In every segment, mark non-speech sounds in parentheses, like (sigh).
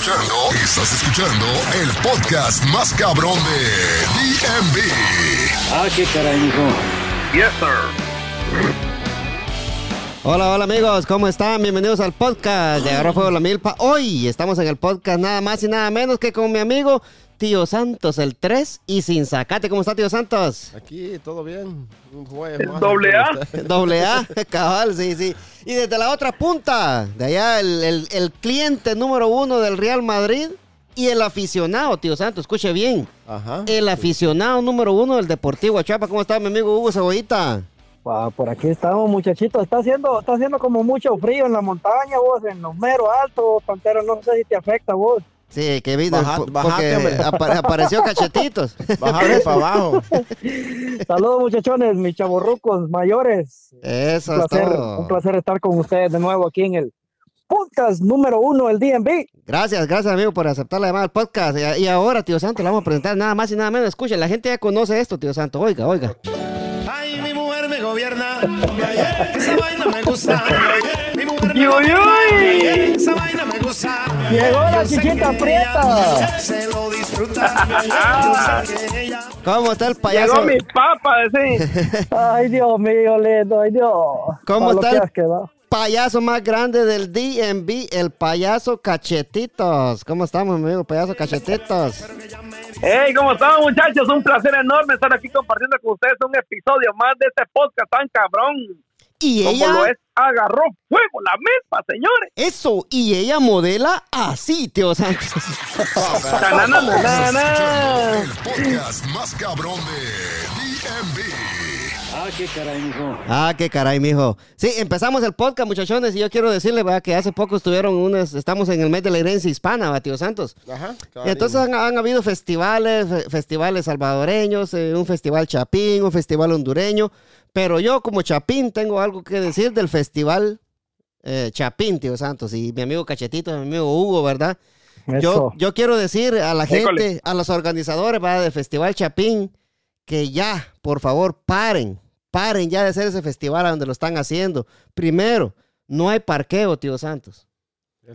escuchando, estás escuchando el podcast más cabrón de DMV. Ah, qué caray, mijo. Yes, sir. Hola, hola amigos, ¿cómo están? Bienvenidos al podcast de Agarró Fuego la Milpa. Hoy estamos en el podcast nada más y nada menos que con mi amigo Tío Santos, el 3 y sin sacate. ¿Cómo está Tío Santos? Aquí, todo bien. Un jueves más Doble A. (laughs) Doble A, cabal, sí, sí. Y desde la otra punta, de allá el, el- el cliente número uno del Real Madrid y el aficionado, Tío Santos, escuche bien. Ajá. El aficionado número uno del Deportivo Chapa. ¿Cómo está mi amigo Hugo Cebollita? Por aquí estamos, muchachitos. Está haciendo, está haciendo como mucho frío en la montaña, vos, en los meros altos, Pantero. No sé si te afecta, vos. Sí, que vino Baja- bajate, apareció (laughs) cachetitos. Bájale para abajo. (laughs) Saludos, muchachones, mis chavorrucos mayores. Eso Un es todo. un placer estar con ustedes de nuevo aquí en el podcast número uno del DMV. Gracias, gracias amigo por aceptar la llamada al podcast. Y, y ahora, tío Santo, le vamos a presentar nada más y nada menos. Escuchen, la gente ya conoce esto, tío Santo. Oiga, oiga. Ay, mi mujer me gobierna. Esa vaina me gusta. Uy, uy. gobierna. Esa vaina me gusta. Llegó la chiquita prieta. Se lo disfruta. ¿Cómo está el payaso? Llegó mi papa, sí. (laughs) Ay, Dios mío, lindo, ay, Dios. ¿Cómo está el-. Payaso más grande del DMV, el payaso Cachetitos. ¿Cómo estamos, amigo? Payaso Cachetitos. Hey, ¿cómo están, muchachos? Un placer enorme estar aquí compartiendo con ustedes un episodio más de este podcast tan cabrón. Y Como lo ella, es, agarró fuego la misma, señores. eso, y ella modela así, tío Santos. (laughs) El podcast más cabrón de DMV. Ah, qué caray, mijo. Ah, qué caray, mijo. Sí, empezamos el podcast, muchachones, y yo quiero decirle, ¿verdad? que hace poco estuvieron unas, estamos en el mes de la herencia hispana, ¿va, tío Santos. Ajá. Y entonces han, han habido festivales, fe- festivales salvadoreños, eh, un festival chapín, un festival hondureño, pero yo como chapín tengo algo que decir del festival eh, chapín, tío Santos, y mi amigo Cachetito, mi amigo Hugo, ¿verdad? Yo, yo quiero decir a la École. gente, a los organizadores ¿verdad? del Festival Chapín, que ya, por favor, paren, paren ya de hacer ese festival a donde lo están haciendo. Primero, no hay parqueo, tío Santos.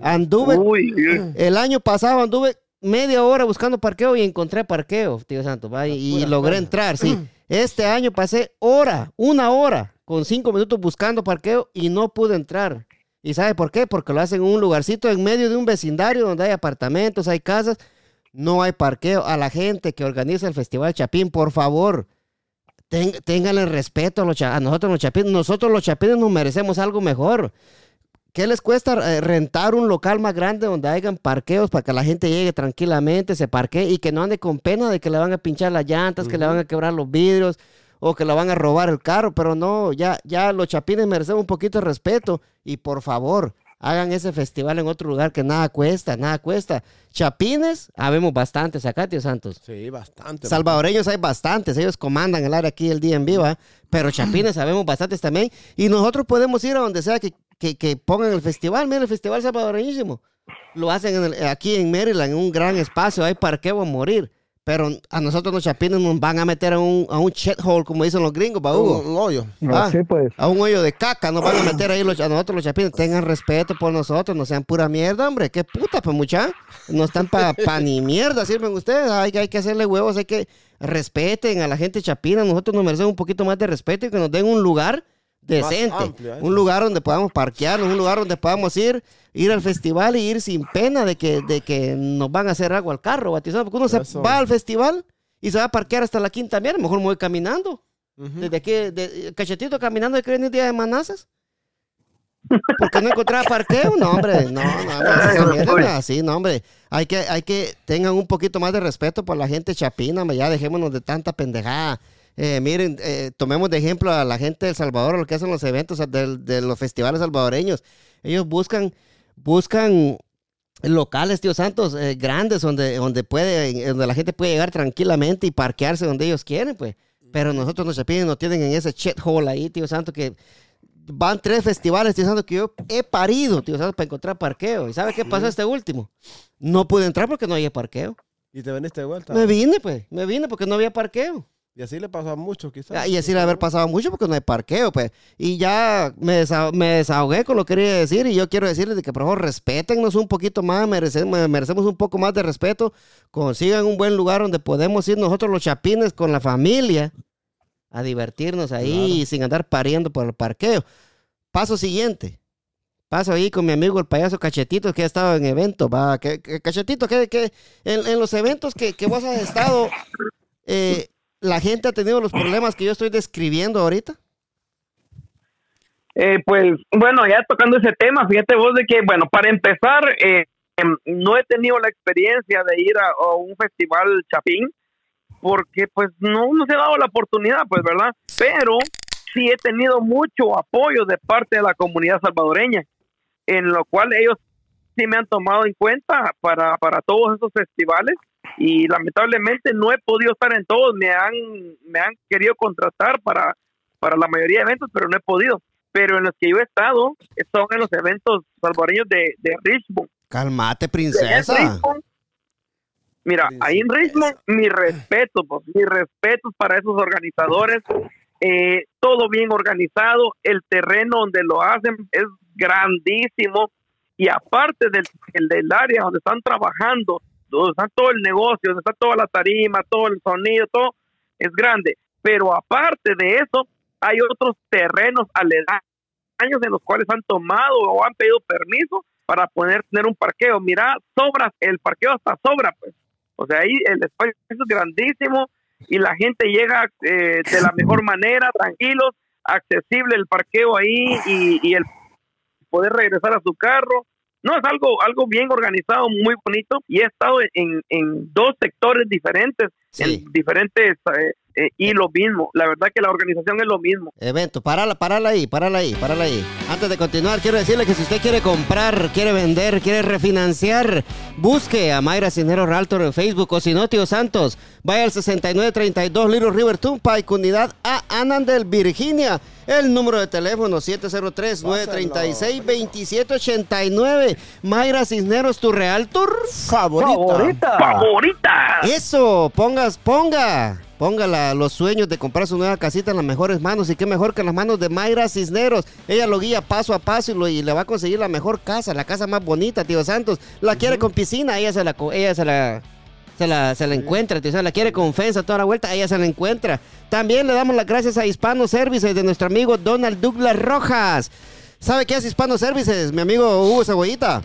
Anduve, Uy, (clears throat) el año pasado anduve media hora buscando parqueo y encontré parqueo, tío Santos, y, logré entrar, sí. (clears throat) Este año pasé hora, una hora, con cinco minutos buscando parqueo y no pude entrar. ¿Y sabe por qué? Porque lo hacen en un lugarcito en medio de un vecindario donde hay apartamentos, hay casas, no hay parqueo. A la gente que organiza el Festival Chapín, por favor, ten- ténganle respeto a, los a nosotros los chapines. Nosotros los chapines nos merecemos algo mejor. ¿Qué les cuesta eh, rentar un local más grande donde hayan parqueos para que la gente llegue tranquilamente, se parquee y que no ande con pena de que le van a pinchar las llantas, que le van a quebrar los vidrios o que le van a robar el carro? Pero no, ya, ya los chapines merecen un poquito de respeto y por favor, hagan ese festival en otro lugar que nada cuesta, nada cuesta. Chapines, habemos bastantes acá, tío Santos. Sí, bastante. Salvadoreños hay bastantes, ellos comandan el área aquí, el DMV, ¿va? Pero (clears throat) chapines sabemos bastantes también. Y nosotros podemos ir a donde sea que, que, que pongan el festival. Mira, el festival salvadoreñísimo. Lo hacen en el- aquí en Maryland, en un gran espacio, hay parqueo a morir. Pero a nosotros los chapines nos van a meter a un, a un shithole, como dicen los gringos, ¿va, Hugo? Un, un hoyo. Ah. Así pues. A un hoyo de caca, nos van a meter ahí los, a nosotros los chapines. Tengan respeto por nosotros, no sean pura mierda, hombre. Qué puta, pues mucha. No están para pa ni mierda, sirven ustedes. Hay, que- hay que hacerle huevos, hay que respeten a la gente chapina. Nosotros nos merecemos un poquito más de respeto y que nos den un lugar decente. amplio, ¿eh? Un lugar donde podamos parquearnos, un lugar donde podamos ir, ir al festival y ir sin pena de que, de que nos van a hacer agua al carro, batizado. Porque uno se va al festival y se va a parquear hasta la quinta mierda. Mejor me voy caminando. Ujú. Desde aquí, de, cachetito caminando de que venir día de manazas. Porque no encontraba parqueo, no, hombre, no, no, no, (laughs) así, no, hombre. Hay que, hay que tengan un poquito más de respeto por la gente chapina, ya dejémonos de tanta pendejada. Eh, miren, eh, tomemos de ejemplo a la gente de El Salvador, lo que hacen los eventos de, de los festivales salvadoreños. Ellos buscan, buscan locales, tío Santos, eh, grandes, donde, donde, puede, donde la gente puede llegar tranquilamente y parquearse donde ellos quieren, pues. Pero nosotros los chapines nos tienen en ese shithole ahí, tío Santo, que van tres festivales, tío Santo, que yo he parido, tío Santo, para encontrar parqueo. ¿Y sabe qué pasó este último? No pude entrar porque no había parqueo. Y te veniste de vuelta. Me vine, pues, me vine porque no había parqueo. Y así le pasó a muchos, quizás. Ah, Y así le haber pasado mucho porque no hay parqueo, pues. Y ya me, desa- me desahogué con lo que quería decir y yo quiero decirles de que por favor respétennos un poquito más, merecemos, merecemos un poco más de respeto, consigan un buen lugar donde podemos ir nosotros los chapines con la familia a divertirnos ahí sin andar pariendo por el parqueo. Paso siguiente. Paso ahí con mi amigo el payaso Cachetito que ha estado en eventos. Va, que, que- Cachetito, que, que en, en los eventos que, que vos has estado, (laughs) eh, la gente ha tenido los (laughs) problemas que yo estoy describiendo ahorita. Eh, pues bueno, ya tocando ese tema, fíjate vos de que, bueno, para empezar, eh, em, no he tenido la experiencia de ir a, a un festival chapín, porque pues no, no se ha dado la oportunidad, pues, ¿verdad? Pero sí he tenido mucho apoyo de parte de la comunidad salvadoreña, en lo cual ellos sí me han tomado en cuenta para, para todos esos festivales y lamentablemente no he podido estar en todos, me han, me han querido contratar para, para la mayoría de eventos, pero no he podido. Pero en los que yo he estado son en los eventos salvadoreños de, de Richmond. Calmate, princesa. Richmond, Mira, ahí en Richmond, mi respeto, pues, mi respeto para esos organizadores. Eh, todo bien organizado, el terreno donde lo hacen es grandísimo y aparte del, el del área donde están trabajando, donde está todo el negocio, donde está toda la tarima, todo el sonido, todo es grande. Pero aparte de eso, hay otros terrenos aledaños en los cuales han tomado o han pedido permiso para poder tener un parqueo. Mira, sobra, el parqueo hasta sobra, pues. O sea, ahí el espacio es grandísimo y la gente llega eh, de la mejor (laughs) manera, tranquilos, accesible el parqueo ahí y, y el poder regresar a su carro. No, es algo, algo bien organizado, muy bonito y he estado en, en dos sectores diferentes, Sí. en diferentes eh, eh, y lo mismo. La verdad que la organización es lo mismo. Evento, parala, parala ahí, parala ahí, parala ahí. Antes de continuar, quiero decirle que si usted quiere comprar, quiere vender, quiere refinanciar, busque a Mayra Cisneros Realtor en Facebook o si no, tío Santos, vaya al 6932 Little River Turnpike, unidad A Anandel, Virginia. El número de teléfono 703-936-2789. Mayra Cisneros, tu Realtor. Favorita. Favorita. ¡Favorita! Eso, pongas, ponga. Ponga la- los sueños de comprar su nueva casita en las mejores manos. Y qué mejor que en las manos de Mayra Cisneros. Ella lo guía paso a paso y, lo- y le va a conseguir la mejor casa, la casa más bonita, tío Santos. La quiere con piscina, ella se la, ella se la, se la, se la encuentra, tío. La quiere con fensa toda la vuelta, ella se la encuentra. También le damos las gracias a Hispano Services de nuestro amigo Donald Douglas Rojas. ¿Sabe qué es Hispano Services, mi amigo Hugo Cebollita?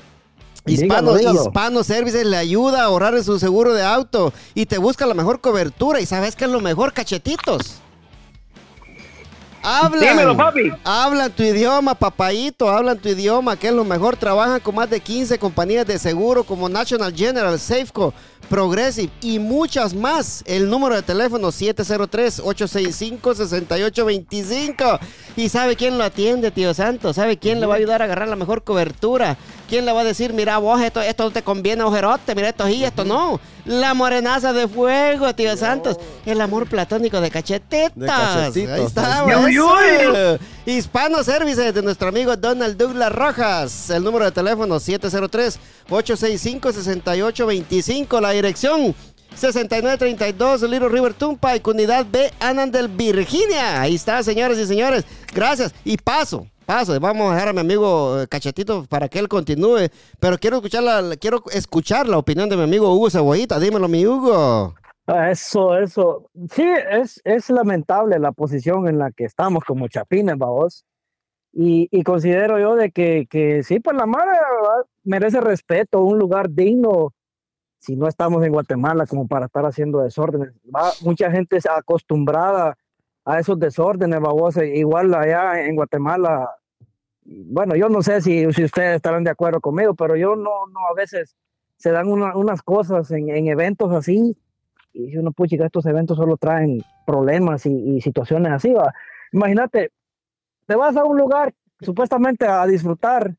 Hispano, Dígalo, dígalo. Hispano Services le ayuda a ahorrar en su seguro de auto y te busca la mejor cobertura. ¿Y sabes qué es lo mejor, cachetitos? Hablan, Dímelo, papi. hablan tu idioma, papayito, hablan tu idioma, que es lo mejor. Trabajan con más de 15 compañías de seguro como National General, Safeco, Progressive y muchas más. El número de teléfono 703-865-6825. ¿Y sabe quién lo atiende, tío Santo? ¿Sabe quién le va a ayudar a agarrar la mejor cobertura? ¿Quién le va a decir, mira vos, esto, esto no te conviene, ojerote, mira esto y esto no? La morenaza de fuego, tío Santos. El amor platónico de cachetitas. De. Ahí está. Hispano Services de nuestro amigo Donald Douglas Rojas. El número de teléfono 703-865-6825. La dirección 6932 Little River Turnpike, unidad B, Anandel, Virginia. Ahí está, señores y señores. Gracias. Y paso, paso. Vamos a dejar a mi amigo eh, Cachetito para que él continúe. Pero quiero escuchar la, quiero escuchar la opinión de mi amigo Hugo Cebollita. Dímelo, mi Hugo. Ah, Eso, eso. Sí, es, es lamentable la posición en la que estamos como chapines, vamos. Y, y considero yo de que, que sí, pues la ¿verdad? merece respeto, un lugar digno. Si no estamos en Guatemala como para estar haciendo desórdenes. Mucha gente es acostumbrada a esos desórdenes, vamos. Igual allá en Guatemala. Bueno, yo no sé si, si ustedes estarán de acuerdo conmigo, pero yo no, no a veces se dan una- unas cosas en, en eventos así y si uno que estos eventos solo traen problemas y, y situaciones así, va. Imagínate, te vas a un lugar supuestamente a disfrutar,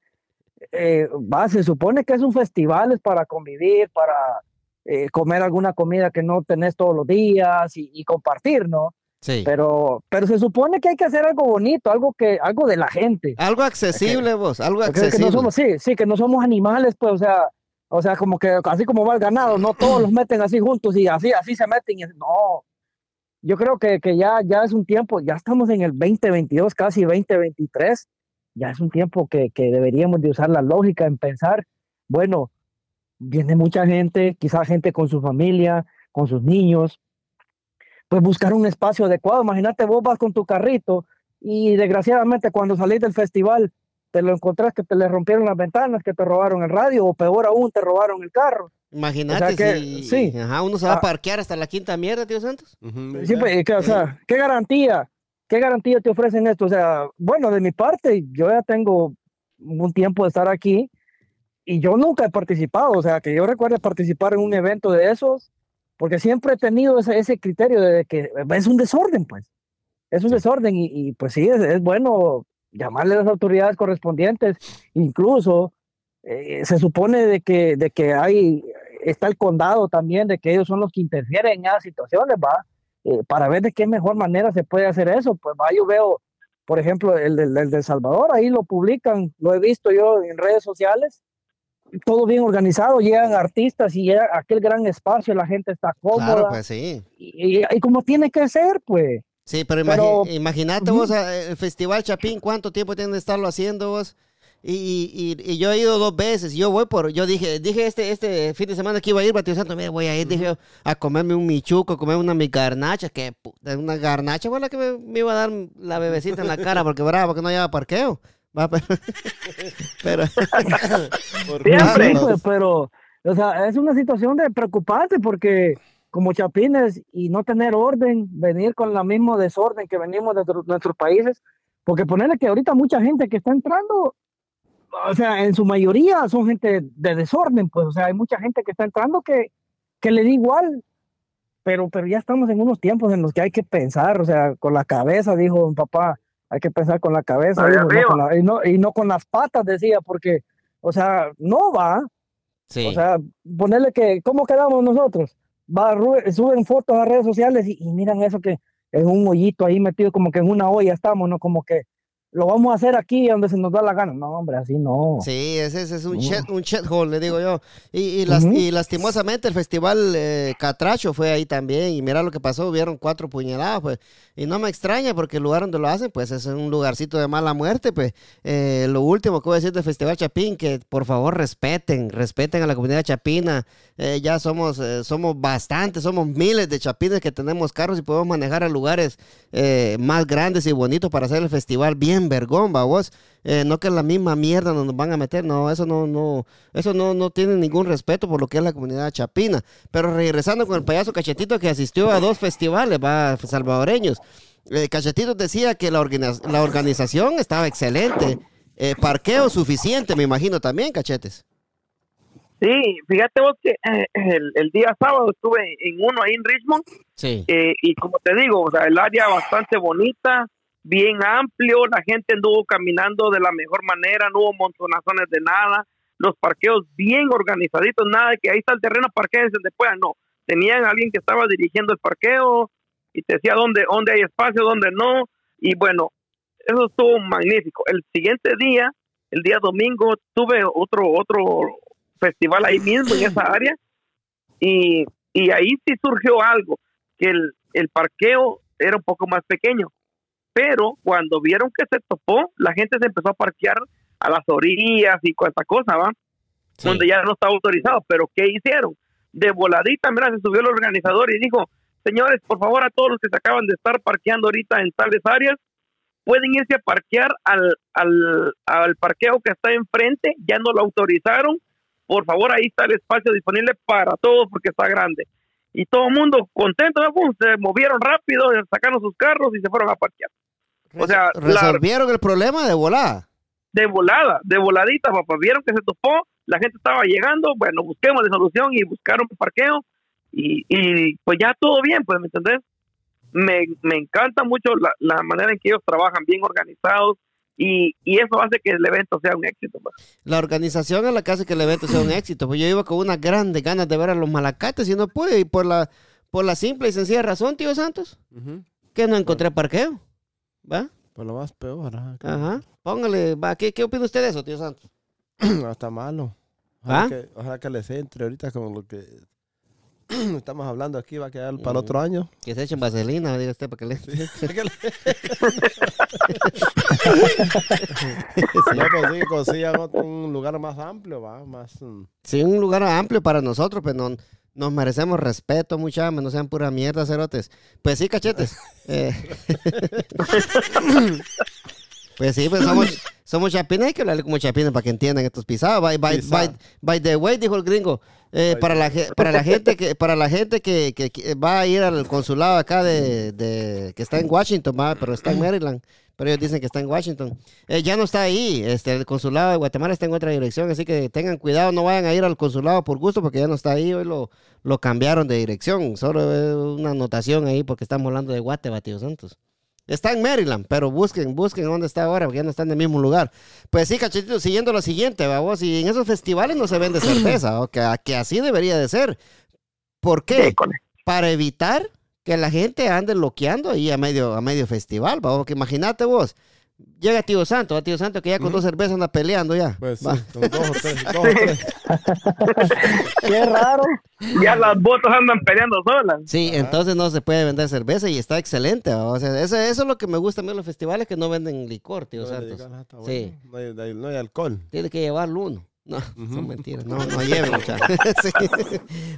eh, va, se supone que es un festival, es para convivir, para eh, comer alguna comida que no tenés todos los días y, y compartir, ¿no? Sí. Pero, pero se supone que hay que hacer algo bonito, algo que, algo de la gente. Algo accesible, vos. Algo es que accesible. no somos, sí, sí, que no somos animales, pues, o sea, o sea, como que así como va el ganado, no todos los meten así juntos y así, así se meten. y- no, yo creo que, que ya, ya es un tiempo, ya estamos en el 2022, casi 2023, ya es un tiempo que, que deberíamos de usar la lógica en pensar, bueno, viene mucha gente, quizá gente con su familia, con sus niños, pues buscar un espacio adecuado. Imagínate, vos vas con tu carrito y desgraciadamente cuando salís del festival te lo encontrás que te le rompieron las ventanas, que te robaron el radio o peor aún, te robaron el carro. Imagínate O sea que, si sí. ajá, uno se va Ah. a parquear hasta la quinta mierda, tío Santos. Sí, pues, que, o sea, ¿qué garantía? ¿Qué garantía te ofrecen esto? O sea, bueno, de mi parte, yo ya tengo un tiempo de estar aquí y yo nunca he participado, o sea, que yo recuerde participar en un evento de esos, porque siempre he tenido ese, ese criterio de que es un desorden, pues. Es un desorden y, y, pues sí, es, es bueno llamarle a las autoridades correspondientes, incluso eh, se supone de que, de que hay, está el condado también, de que ellos son los que interfieren en esas situaciones, ¿va? Eh, para ver de qué mejor manera se puede hacer eso. Pues va, yo veo, por ejemplo, el, del- el de Salvador, ahí lo publican, lo he visto yo en redes sociales, todo bien organizado, llegan artistas y llega aquel gran espacio, la gente está cómoda, Claro, pues sí. y, y- y como tiene que ser, pues. Sí, pero, imagi- Pero- imagínate vos, eh, el Festival Chapín, ¿cuánto tiempo tienen de estarlo haciendo vos? Y, y, y- yo he ido dos veces, yo voy por, yo dije, dije este, este fin de semana que iba a ir, Batio Santo, mira, voy a ir, dije a comerme un michuco, a comerme una mi garnacha, que puta, una garnacha fue la que me, me iba a dar la bebecita en la cara, porque bravo, porque no lleva parqueo. Va, pero, (laughs) pero- (laughs) Siempre. (laughs) Pero, o sea, es una situación de preocupante porque como chapines y no tener orden, venir con la mismo desorden que venimos de nuestro- nuestros países, porque ponerle que ahorita mucha gente que está entrando, o sea, en su mayoría son gente de desorden, pues, o sea, hay mucha gente que está entrando que, que le da igual, pero, pero ya estamos en unos tiempos en los que hay que pensar, o sea, con la cabeza, dijo mi papá, hay que pensar con la cabeza, dijo, no con la- y, no, y no con las patas, decía, porque, o sea, no va, sí. o sea, ponerle que, ¿cómo quedamos nosotros? Va, suben fotos a redes sociales y, y miran eso que en un hoyito ahí metido, como que en una olla estamos, ¿no? Como que lo vamos a hacer aquí donde se nos da la gana. No, hombre, así no. Sí, ese, ese es un No. un shithole, le digo yo. Y, y, las- y lastimosamente el festival eh, Catracho fue ahí también. Y mira lo que pasó, hubieron cuatro puñaladas, pues. Y no me extraña porque el lugar donde lo hacen, pues es un lugarcito de mala muerte, pues. Eh, lo último que voy a decir del Festival Chapín, que por favor respeten, respeten a la comunidad chapina. Eh, ya somos, eh, somos bastantes, somos miles de chapines que tenemos carros y podemos manejar a lugares más grandes y bonitos para hacer el festival bien vergón, va vos. Eh, no que es la misma mierda nos van a meter, no, eso no, no, eso no, no tiene ningún respeto por lo que es la comunidad chapina. Pero regresando con el payaso Cachetito que asistió a dos festivales, va, salvadoreños. Eh, Cachetito decía que la, organiz- la organización estaba excelente. Eh, parqueo suficiente, me imagino también, cachetes. Sí, fíjate vos que eh, el, el día sábado estuve en uno ahí en Richmond Sí. eh, y como te digo, o sea, el área bastante bonita, bien amplio, la gente anduvo caminando de la mejor manera, no hubo montonazones de nada, los parqueos bien organizaditos, nada de que ahí está el terreno, parqueense puedan, no, tenían alguien que estaba dirigiendo el parqueo y te decía dónde, dónde hay espacio, dónde no, y bueno, eso estuvo magnífico. El siguiente día, el día domingo, tuve otro, otro festival ahí mismo en esa área y, y ahí sí surgió algo, que el, el parqueo era un poco más pequeño, pero cuando vieron que se topó, la gente se empezó a parquear a las orillas y cuanta cosa, ¿va? Sí. Donde ya no estaba autorizado, pero ¿qué hicieron? De voladita, mira, se subió el organizador y dijo, señores, por favor, a todos los que se acaban de estar parqueando ahorita en tales áreas, pueden irse a parquear al, al, al parqueo que está enfrente, ya no lo autorizaron, por favor, ahí está el espacio disponible para todos porque está grande. Y todo el mundo contento, ¿no? Se movieron rápido, sacaron sus carros y se fueron a parquear. O sea, la- resolvieron el problema de volada. de volada, de voladita, papá. Vieron que se topó, la gente estaba llegando, bueno, busquemos la solución y buscaron parqueo y, y pues ya todo bien, pues, ¿me entendés? Me, me encanta mucho la, la manera en que ellos trabajan, bien organizados y, y eso hace que el evento sea un éxito. pues. La organización es la que hace que el evento sea un (clears throat) éxito. Pues yo iba con unas grandes ganas de ver a los malacates y no pude. Y por la, por la simple y sencilla razón, tío Santos, Ujú. que no encontré parqueo. ¿Va? Por lo más peor. ajá. Póngale, va. ¿Qué, qué opina usted de eso, tío Santos? (clears throat) No está malo. Ojalá, ¿Ah? que, ojalá que les entre ahorita con lo que (clears throat) estamos hablando aquí, va a quedar para el otro año. Que se echen vaselina, diga usted, para que le... (laughs) (laughs) (laughs) No, pues sí, consigan otro- un lugar más amplio, va, más... mm, Sí, un lugar amplio para nosotros, pues no, nos merecemos respeto, mucha no sean pura mierda, cerotes. Pues sí, cachetes. (laughs) Eh, (laughs) pues sí, pues somos, somos chapines, hay que hablarle como chapines para que entiendan estos pisados. By, by, by, by the way, dijo el gringo. eh, para, la, para la gente que para la gente que, que- que va a ir al consulado acá de, de- que está en Washington, va, pero está en (clears throat) Maryland, pero ellos dicen que está en Washington. Eh, ya no está ahí, este, el consulado de Guatemala está en otra dirección, así que tengan cuidado, no vayan a ir al consulado por gusto porque ya no está ahí, hoy lo, lo cambiaron de dirección, solo una anotación ahí porque estamos hablando de Guate, tío Santos. Está en Maryland, pero busquen, busquen dónde está ahora, porque ya no está en el mismo lugar. Pues sí, cachetito, siguiendo lo siguiente, vamos, y en esos festivales no se vende cerveza, (clears throat) o que, que así debería de ser. ¿Por qué? Para evitar que la gente ande loqueando ahí a medio, a medio festival, ¿va? porque imagínate vos, llega Tío Santo, a Tío Santo que ya con dos cervezas anda peleando ya. Pues sí, con dos o tres, (laughs) dos o tres. Qué raro. Ya las botas andan peleando solas. Sí, entonces no se puede vender cerveza y está excelente. ¿va? O sea, eso, eso es lo que me gusta a mí de los festivales, que no venden licor, Tío No, Santos. le digan, ah, Sí. No hay, no alcohol. Tiene que llevarlo uno. No, (laughs) son mentiras. No, no lleven, muchachos. (laughs) sí.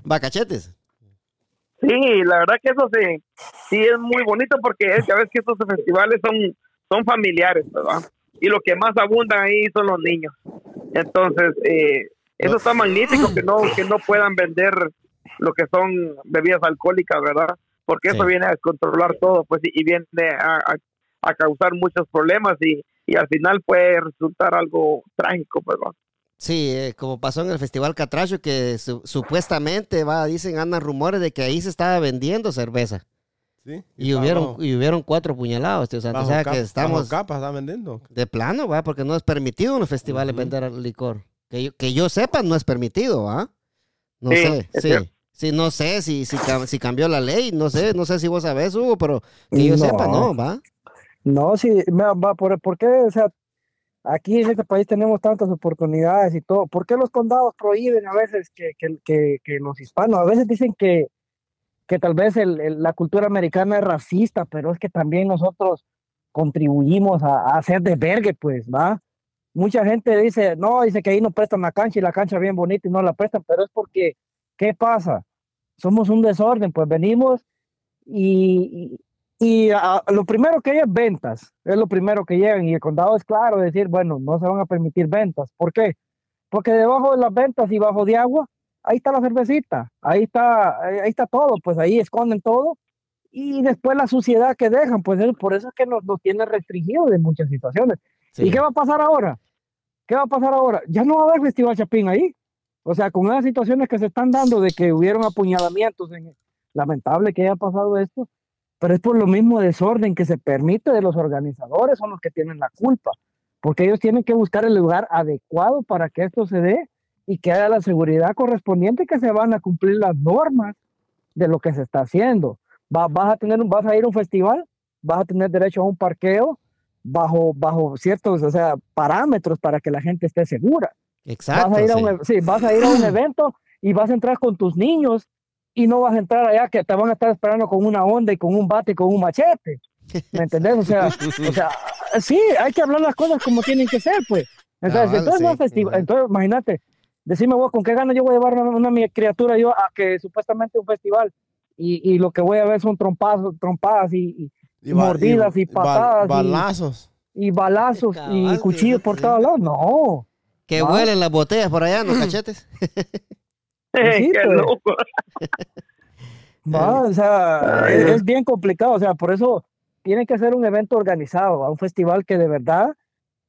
Bacachetes. Sí, la verdad que eso sí, sí es muy bonito porque es, ya ves que estos festivales son, son familiares, ¿verdad? Y lo que más abundan ahí son los niños. Entonces, eh, eso está magnífico que no, que no puedan vender lo que son bebidas alcohólicas, ¿verdad? Porque eso viene a controlar todo, pues, y, y viene a, a- a causar muchos problemas y, y al final puede resultar algo trágico, ¿verdad? Sí, eh, como pasó en el Festival Catracho, que su- supuestamente, va, dicen, andan rumores de que ahí se estaba vendiendo cerveza. ¿sí? Y hubieron, bajo- y hubieron cuatro puñalados, tío. O bajo sea cap- que bajo estamos capas está vendiendo. de plano, va, porque no es permitido en los festivales vender licor. Que yo, que yo sepa, no es permitido, ¿ah? No Sí, sé, sí. cierto. Sí, no sé si, si, si cambió la ley, no sé, no sé si vos sabés, Hugo, pero que yo No. sepa, no, va. No, sí, va, ¿por, por qué? O sea, aquí en este país tenemos tantas oportunidades y todo. ¿Por qué los condados prohíben a veces que, que, que, los hispanos? A veces dicen que, que tal vez la cultura americana es racista, pero es que también nosotros contribuimos a, a hacer desvergue, pues, ¿va? Mucha gente dice, no, dice que ahí no prestan la cancha y la cancha es bien bonita y no la prestan, pero es porque, ¿qué pasa? Somos un desorden, pues venimos y, y, y a- lo primero que hay es ventas, es lo primero que llegan y el condado es claro decir, bueno, no se van a permitir ventas. ¿Por qué? Porque debajo de las ventas y bajo de agua, ahí está la cervecita, ahí está, ahí está todo, pues ahí esconden todo y después la suciedad que dejan, pues es- por eso es que nos, nos tiene restringidos de muchas situaciones. Sí. ¿Y qué va a pasar ahora? ¿Qué va a pasar ahora? Ya no va a haber Festival Chapín ahí. O sea, con esas situaciones que se están dando de que hubieron apuñalamientos, en, lamentable que haya pasado esto, pero es por lo mismo desorden que se permite de los organizadores, son los que tienen la culpa, porque ellos tienen que buscar el lugar adecuado para que esto se dé y que haya la seguridad correspondiente que se van a cumplir las normas de lo que se está haciendo. Va- vas a tener vas a ir a un festival, vas a tener derecho a un parqueo bajo bajo ciertos, o sea, parámetros para que la gente esté segura. Exacto. vas a ir a un, e- sí, vas a ir a un evento y vas a entrar con tus niños y no vas a entrar allá que te van a estar esperando con una onda y con un bate y con un machete. ¿Me entendés? O sea, o sea, sí, hay que hablar las cosas como tienen que ser, pues. Entonces, Cabal, entonces, no sí, es festival. ujú. entonces imagínate, decime vos, ¿con qué ganas yo voy a llevar una, una mi criatura yo a que supuestamente un festival y, y lo que voy a ver son trompazos, trompadas y, y, ba- mordidas y ba- patadas y- balazos. y balazos Cabal, y sí, cuchillos sí, por sí. todos lados? No. Que Ah. huelen las botellas por allá, ¿no, cachetes? (laughs) (laughs) Qué pues. loco. (laughs) Va, o sea, Ay, es, bien complicado, o sea, por eso tiene que ser un evento organizado, a un festival que de verdad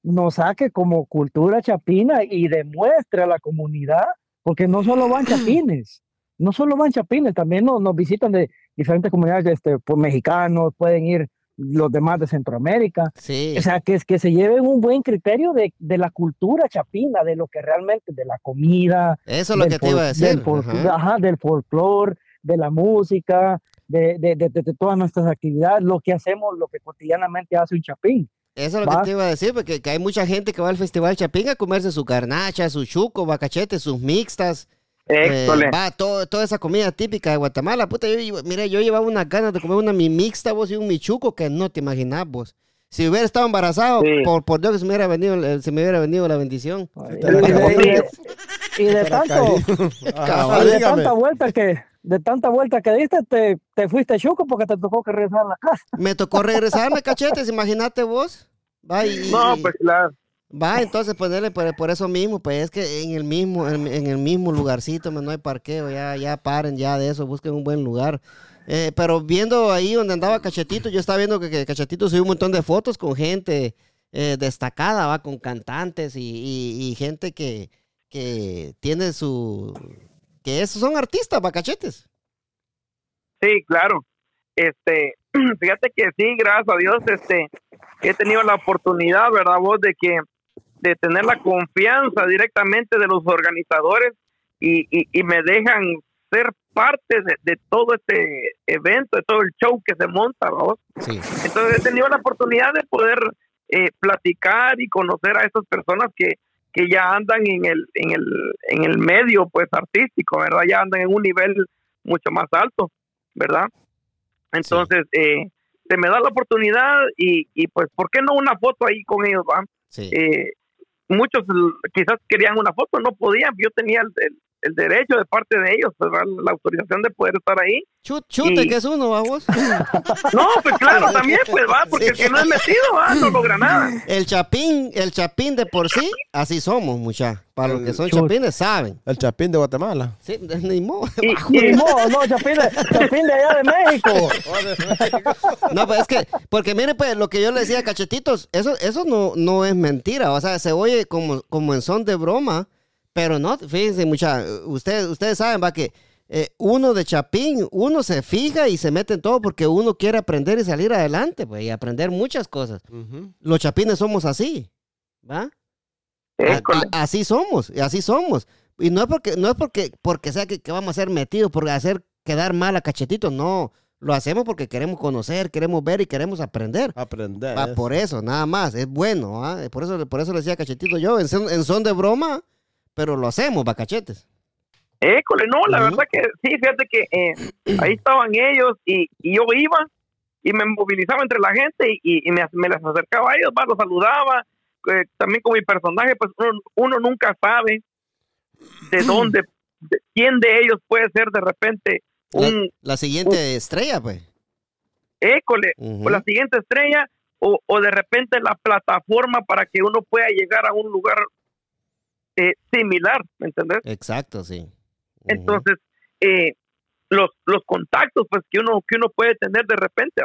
nos saque como cultura chapina y demuestre a la comunidad, porque no solo van (clears throat) chapines, no solo van chapines, también nos, nos visitan de diferentes comunidades, este, pues, mexicanos, pueden ir los demás de Centroamérica, Sí. o sea, que, es- que se lleven un buen criterio de, de la cultura chapina, de lo que realmente, de la comida, Eso es lo que te iba a decir. Del, ajá. ajá, del folclore, de la música, de, de, de, de- de todas nuestras actividades, lo que hacemos, lo que cotidianamente hace un chapín. Eso es lo que te iba a decir, porque que hay mucha gente que va al Festival Chapín a comerse su garnacha, su chuco, bacachete, sus mixtas. Eh, va, todo, toda esa comida típica de Guatemala. Puta, yo, yo- mira, yo llevaba unas ganas de comer una mi mixta, vos, y un michuco que no te imaginás, vos. Si hubiera estado embarazado, Sí. por, por Dios que se me hubiera venido, el- se me hubiera venido la bendición. Y de, y de- y de Para tanto, Ajá, y de tanta vuelta que, de tanta vuelta que diste, te, te fuiste chuco porque te tocó que regresar a la casa. Me tocó regresarme, cachetes, imagínate vos. Va, y, No, pues claro. Va, entonces ponerle por, por eso mismo, pues es que en el mismo, en, en el mismo lugarcito, no hay parqueo, ya, ya paren ya de eso, busquen un buen lugar. Eh, pero viendo ahí donde andaba Cachetito, yo estaba viendo que, que Cachetito subió un montón de fotos con gente eh, destacada, va, con cantantes y, y- y gente que, que tiene su, que esos son artistas, va, cachetes. Sí, claro. Este, (clears throat) fíjate que sí, gracias a Dios, este, he tenido la oportunidad, ¿verdad? Vos de que, de tener la confianza directamente de los organizadores y, y, y me dejan ser parte de, de todo este evento, de todo el show que se monta, vos. Sí. Entonces he tenido la oportunidad de poder eh, platicar y conocer a estas personas que, que ya andan en el, en el, en el medio pues artístico, ¿verdad? Ya andan en un nivel mucho más alto, ¿verdad? Entonces, eh, se me da la oportunidad y, y pues, ¿por qué no una foto ahí con ellos, va? Sí. Eh, muchos l- quizás querían una foto, no podían, yo tenía el, el- el derecho de parte de ellos, ¿verdad? la autorización de poder estar ahí. Chut- chute, y- que es uno, va vos. (laughs) No, pues claro, también, pues va, porque el que no es metido, va, no logra nada. El chapín, el chapín de por sí, así somos, mucha. Para los que son Chut. chapines, saben. El chapín de Guatemala. Sí, (laughs) ni modo. (laughs) Y, Ni modo, no, Chapín de, Chapín de allá de México. No, pues es que, porque mire, pues lo que yo le decía a Cachetitos, eso, eso no, no es mentira. O sea, se oye como, como en son de broma, pero no, fíjense, mucha, ustedes, ustedes saben, va, que eh, uno de Chapín, uno se fija y se mete en todo porque uno quiere aprender y salir adelante, pues, y aprender muchas cosas. Los chapines somos así, ¿va? A- a- así somos, así somos. Y no es porque, no es porque, porque sea que, que vamos a ser metidos, por hacer quedar mal a cachetitos, no. Lo hacemos porque queremos conocer, queremos ver y queremos aprender. Aprender. Va, por eso, nada más, es bueno, ¿ah? Por eso, por eso le decía cachetito yo, en en son de broma, pero lo hacemos, va cachetes. École, no, la verdad que sí, fíjate que eh, (clears throat) ahí estaban ellos y, y yo iba y me movilizaba entre la gente y, me, me les acercaba a ellos, va, los saludaba, eh, también con mi personaje, pues uno, uno nunca sabe de (clears throat) dónde, de quién de ellos puede ser de repente un La siguiente estrella, pues. école o la siguiente estrella o, o de repente la plataforma para que uno pueda llegar a un lugar eh, similar, ¿me entendés? Exacto, sí. Entonces, eh, los, los contactos pues que uno, que uno puede tener de repente.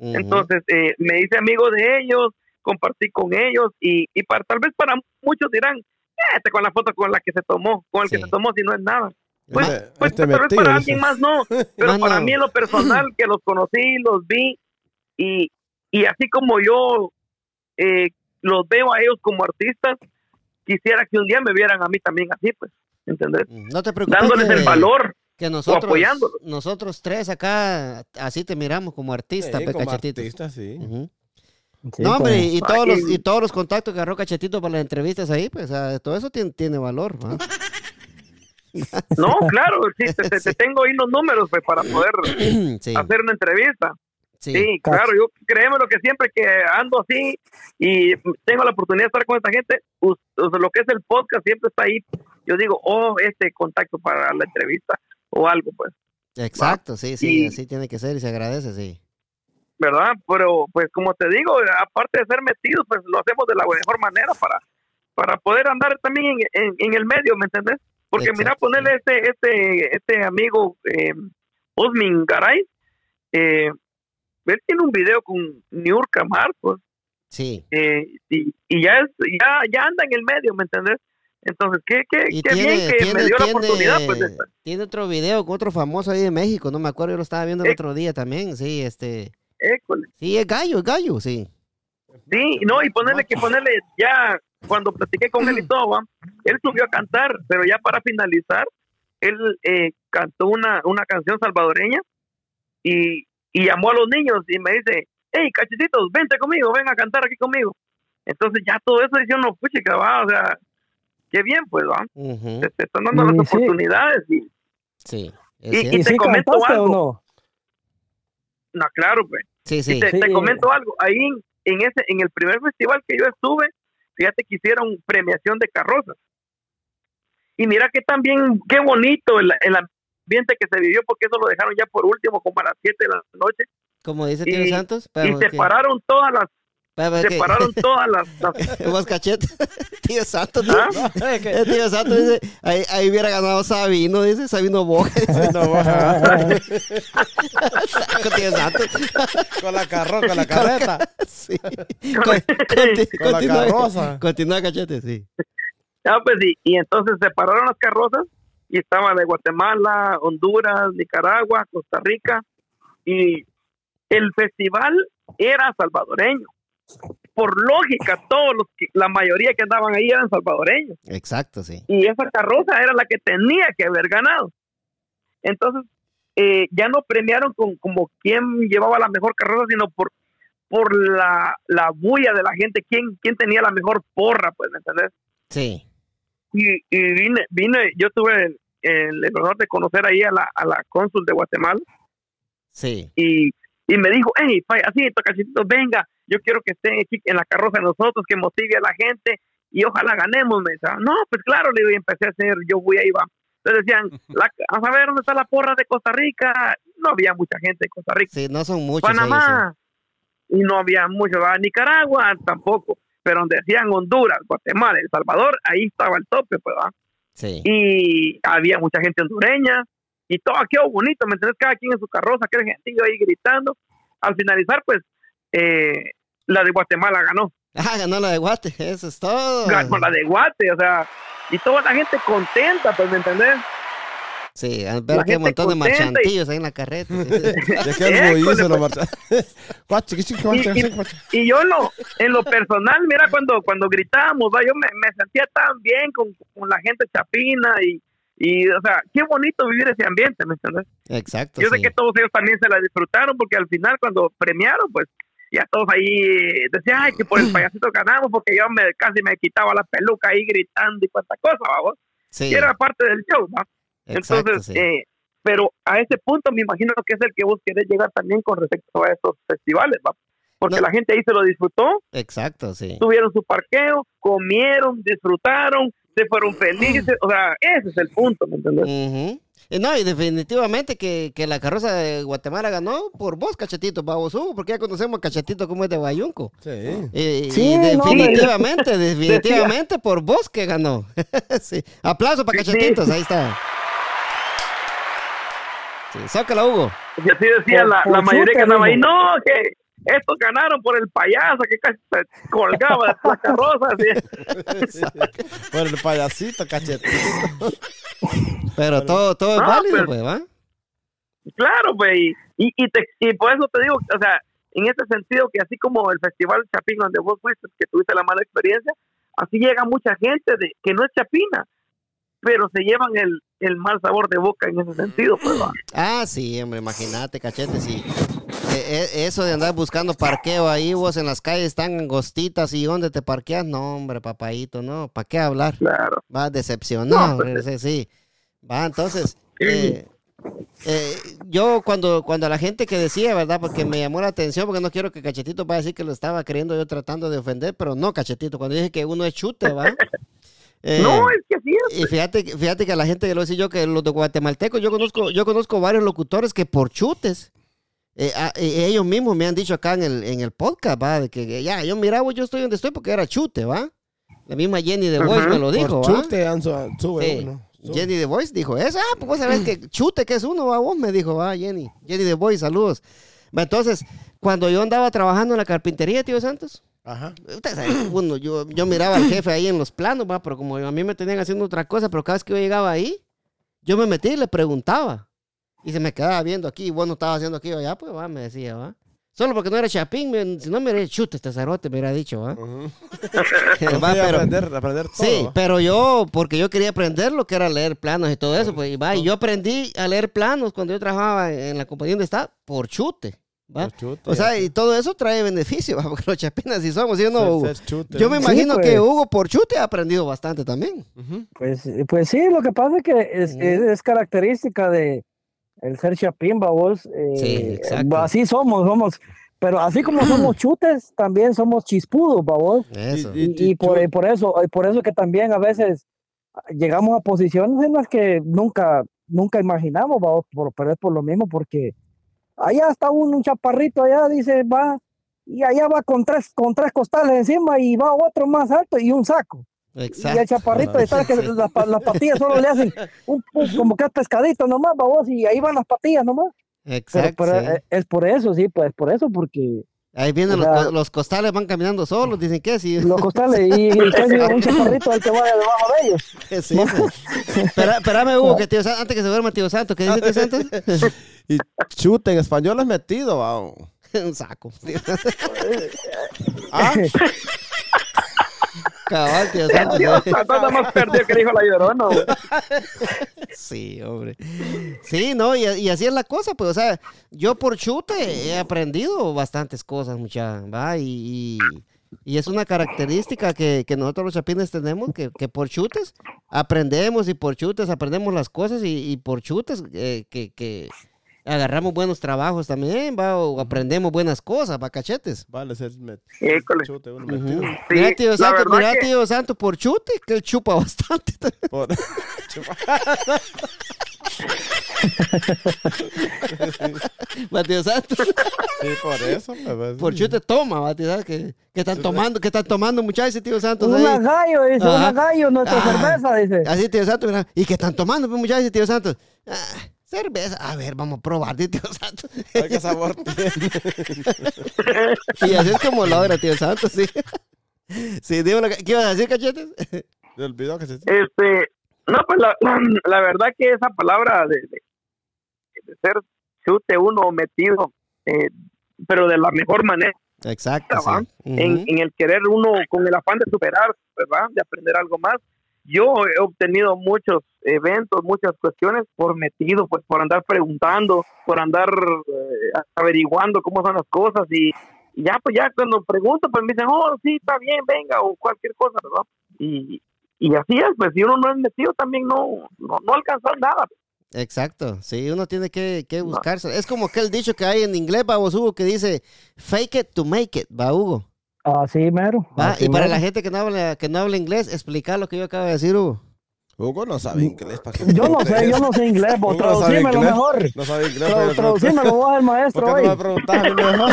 Entonces, eh, me hice amigo de ellos, compartí con ellos y, y para, tal vez para muchos dirán, "Eh, este con la foto con la que se tomó, con el Sí. que se tomó, si no es nada. Pues, Este- pues, este tal vez para alguien más no, (laughs) pero para no. mí en lo personal, que los conocí, los vi y, y así como yo eh, los veo a ellos como artistas, quisiera que un día me vieran a mí también así, pues, ¿entendés? No te preocupes. Dándoles que- el valor. Que nosotros, apoyándolos. nosotros tres acá, así te miramos como artistas, Sí, pe, como artista, sí. Ujú. Sí, no, hombre, como- y, y todos Ay. los, y todos los contactos que agarró Cachetito para las entrevistas ahí, pues todo eso tiene, tiene valor. ¿va? No, (laughs) claro, sí, te, te- te tengo ahí los números pues, para poder (clears throat) sí, hacer una entrevista. Sí. Sí, claro, yo créeme lo que siempre que ando así y tengo la oportunidad de estar con esta gente, us- us- lo que es el podcast siempre está ahí. Yo digo, oh, este contacto para la entrevista o algo, pues, Exacto, sí, sí, Y- así tiene que ser y se agradece, sí. ¿verdad? Pero, pues, como te digo, aparte de ser metidos, pues lo hacemos de la mejor manera para, para poder andar también en, en- en el medio, ¿me entendés? Porque mira, Exacto, ponerle este, este, este amigo eh, Osmin Garay, eh, él tiene un video con Niurka Marcos, Sí. eh, y, y ya, es, ya, ya anda en el medio, ¿me entendés? Entonces, qué, qué, qué tiene, bien que tiene, me dio la tiene- oportunidad, pues, de tiene otro video con otro famoso ahí de México, no me acuerdo, yo lo estaba viendo el Eh. otro día también, sí, este, École. sí, es gallo, es gallo, sí. Sí, no, y ponerle que ponerle ya, cuando platiqué con él y todo, ¿va? él subió a cantar, pero ya para finalizar, él eh, cantó una, una canción salvadoreña y, y llamó a los niños y me dice, hey, cachetitos, vente conmigo, ven a cantar aquí conmigo. Entonces ya todo eso dice uno, puchica, va, o sea, qué bien, pues, ¿va? Se están dando las sí. oportunidades y, Sí. Y- cierto. ¿Y te sí comento algo. no? no, claro, pues. Sí, Y sí. te, Sí. te comento algo, ahí en, en ese, en el primer festival que yo estuve, fíjate que hicieron premiación de carrozas. Y mira que también, qué bonito el, el ambiente que se vivió, porque eso lo dejaron ya por último, como a las 7 de la noche, Como dice Tío y- Santos. y pero que- separaron todas las, separaron (laughs) todas las, las- (laughs) Vos cachete. (laughs) Tío Santos. ¿Ah? El tío Santos dice, ahí, ahí hubiera ganado Sabino, dice, Sabino Boja. dice. No, baja. Saco, tío Santos. con la carro, con la carreta. Sí. Con, conti- Con la carroza. continúa, cachete, sí. Ah, pues sí, y entonces separaron las carrozas y estaba de Guatemala, Honduras, Nicaragua, Costa Rica y el festival era salvadoreño. Por lógica, todos los que, la mayoría que andaban ahí eran salvadoreños Exacto, sí. y esa carroza era la que tenía que haber ganado. Entonces, eh, ya no premiaron con, como quién llevaba la mejor carroza, sino por por la, la bulla de la gente, quién, quién tenía la mejor porra, pues, ¿me entendés? Sí. Y, y vine, vine, yo tuve el, el honor de conocer ahí a la, a la cónsul de Guatemala Sí. y, y me dijo, hey, payasito, cachitito, venga, yo quiero que esté aquí en la carroza de nosotros, que motive a la gente y ojalá ganemos. Me decía, no, pues claro, le digo, y empecé a hacer, yo voy ahí, va. Entonces decían, (laughs) la, a saber dónde está la porra de Costa Rica. No había mucha gente de Costa Rica. Sí, no son muchos. Panamá, y no había mucho, ¿va? Nicaragua tampoco, pero donde decían Honduras, Guatemala, El Salvador, ahí estaba el tope, pues, va Sí. y había mucha gente hondureña y todo quedó bonito, ¿me entiendes? Cada quien en su carroza, aquel gentío ahí gritando. Al finalizar, pues, eh, la de Guatemala ganó, (laughs) Ah, ganó la de Guate, eso es todo. ganó la de Guate, o sea, y toda la gente contenta, pues, ¿me entendés? Sí, al ver que gente un montón de contenta y- marchantillos ahí en la carreta. (laughs) Y- yo en lo, en lo personal, mira, cuando, cuando gritábamos, ¿va? yo me, me sentía tan bien con, con la gente chapina y, y, o sea, qué bonito vivir ese ambiente, ¿me entiendes? Exacto. Yo sé sí. que todos ellos también se la disfrutaron porque al final cuando premiaron, pues ya todos ahí decían, ay, que por el payasito ganamos porque yo me casi me quitaba la peluca ahí gritando y cuánta cosa, vamos. Sí, Y era parte del show, ¿va? Exacto, Entonces, sí. eh, pero a ese punto me imagino que es el que vos querés llegar también con respecto a estos festivales, ¿va? Porque No. la gente ahí se lo disfrutó, Exacto, sí. tuvieron su parqueo, comieron, disfrutaron, se fueron felices, o sea, ese es el punto, ¿me entiendes? Ujú. Y no, y definitivamente que, que la carroza de Guatemala ganó por vos, Cachetito, babos Hugo, porque ya conocemos a Cachetito como es de Bayunco. Sí. Y, Sí, y no, definitivamente, (laughs) definitivamente por vos que ganó. (laughs) sí. Aplauso para. Cachetitos, ahí está. Sí, sácala, Hugo. Y así decía Por- la, por la mayoría que andaba ahí, no, que estos ganaron por el payaso que casi se colgaba de la carroza. (laughs) Por el payasito, cachetito. Pero todo, todo es No, válido, pero- pues, ¿va? Claro, pues, y, y, y, te- y por eso te digo, o sea, en ese sentido que así como el Festival Chapín donde vos fuiste, que tuviste la mala experiencia, así llega mucha gente de que no es chapina, pero se llevan el, el mal sabor de boca en ese sentido, pues, va. Ah, sí, hombre, imagínate, cachete, sí. Eh, eh, eso de andar buscando parqueo ahí, vos en las calles tan angostitas y dónde te parqueas, no, hombre, papayito, no, ¿para qué hablar? Claro. Va decepcionado, No, pues, sí, sí. Va, entonces, eh, eh, yo cuando, cuando la gente que decía, ¿verdad? Porque me llamó la atención, porque no quiero que Cachetito vaya a decir que lo estaba queriendo yo tratando de ofender, pero no, Cachetito, cuando dije que uno es chute, ¿va? (laughs) Eh, no, es que así es. y fíjate, que- fíjate que a la gente que lo decía yo, que los de guatemaltecos, yo conozco, yo conozco varios locutores que por chutes, eh, a- eh, ellos mismos me han dicho acá en el, en el podcast, va, de que ya, yo miraba, yo estoy donde estoy porque era chute, va. La misma Jenny de Voice me lo dijo, Por ¿va? chute, su- sube Sí. uno. Sube. Jenny de Voice dijo eso. Ah, pues vos sabés que chute que es uno, va vos, me dijo, va, Jenny. Jenny de Voice, saludos. Va, Entonces, cuando yo andaba trabajando en la carpintería, tío Santos, Ajá. Usted sabe, uno, yo, yo miraba al jefe ahí en los planos, va, pero como a mí me tenían haciendo otra cosa, pero cada vez que yo llegaba ahí, yo me metí y le preguntaba. Y se me quedaba viendo aquí, y vos no estabas haciendo aquí o allá, pues va, me decía, va. Solo porque no era chapín, me- si no me hubiera chute este zarote, me hubiera dicho, va. Ujú. (laughs) Va, Sí, pero- aprender, aprender todo. Sí, ¿va? pero yo, porque yo quería aprender lo que era leer planos y todo eso, pues y va, y yo aprendí a leer planos cuando yo trabajaba en la compañía donde estaba, por chute. O sea, y todo eso trae beneficio, (laughs) ¿va? porque los chapinas sí somos, ¿sí o no, Ser- Hugo? ser chute. Yo me Sí, imagino pues. que Hugo por chute ha aprendido bastante también. Pues, pues sí, lo que pasa es que es, es, es característica de el ser chapín, babos. eh, Sí, exacto. Así somos, somos. Pero así como (clears throat) somos chutes, también somos chispudos, babos. Eso. Y- Y, y por, y por eso, y por eso que también a veces llegamos a posiciones en las que nunca, nunca imaginamos, babos, por- pero es por lo mismo, porque allá está un, un chaparrito allá, dice, va, y allá va con tres, con tres costales encima y va otro más alto y un saco. Y el Exacto. chaparrito, y sabe que (laughs) Sí. las, las patillas solo le hacen un, un- como que es pescadito nomás, babos, y ahí van las patillas nomás. Pero, Exacto. pero, sí. eh, es por eso, sí, pues por eso, porque Ahí vienen o los, sea- los costales, van caminando solos, dicen que sí. los costales y, y un (laughs) chaparrito el que vaya debajo de ellos. Sí, pues. Espera- Espérame, Hugo, que tío antes que se duerma tío Santo, ¿qué dice tío Santos? (laughs) Y chute en español es metido, va. (laughs) Un saco. (laughs) Ah, Cabal, tío. Dios, está más perdido que dijo la llorona. güey. (laughs) Sí, hombre. Sí, no, y, y así es la cosa, pues, o sea, yo por chute he aprendido bastantes cosas, mucha, va, y, y, y es una característica que, que nosotros los chapines tenemos, que, que por chutes aprendemos y por chutes aprendemos las cosas y, y por chutes eh, que, que agarramos buenos trabajos también, va, o aprendemos buenas cosas, va, cachetes. vale, ser met- chute uno metido. Sí, mira, tío Santo, mira, que- tío Santo, por chute, que él chupa (laughs) bastante. Por- (laughs) va, tío Santo. Sí, por eso. pues, Por chute toma. Que, que están tomando, que están tomando muchachos, tío Santos. Una gallo, dice, Ajá. una gallo, nuestra Ah. cerveza, dice. Así, tío Santos, mira. ¿Y qué están tomando, pues, muchachos, tío Santos? Ah, cerveza. A ver, vamos a probar, (laughs) tío Santos. Ay, qué sabor tiene. (laughs) y así es como logra, tío Santos, sí. Sí, dime lo que... ¿Qué ibas a decir, cachetes? Se olvidó que se... Este, no, pues la, (clears throat) la verdad que esa palabra de, de- de ser chute uno metido, eh, pero de la mejor manera, Exacto, en, en el querer uno con el afán de superar, ¿verdad? De aprender algo más. Yo he obtenido muchos eventos, muchas cuestiones por metido, pues por andar preguntando, por andar eh, averiguando cómo son las cosas y, y ya, pues ya cuando pregunto, pues me dicen, oh, sí, está bien, venga, o cualquier cosa, ¿verdad? Y, y así es, pues si uno no es metido también no, no, no alcanza nada. Exacto, sí, uno tiene que, que buscarse. Es como aquel dicho que hay en inglés, va, vos, Hugo, que dice, fake it to make it, va, Hugo. Así mero. Así y para mero. la gente que no habla, que no habla inglés, explicar lo que yo acabo de decir, Hugo. Hugo no sabe inglés. ¿para qué Yo no sé, yo no sé inglés, vos no sabe traducímelo mejor. No sabe inglés. Tra- ¿para qué Traducímelo vos al ¿Por maestro qué no hoy. me preguntas a mí mejor?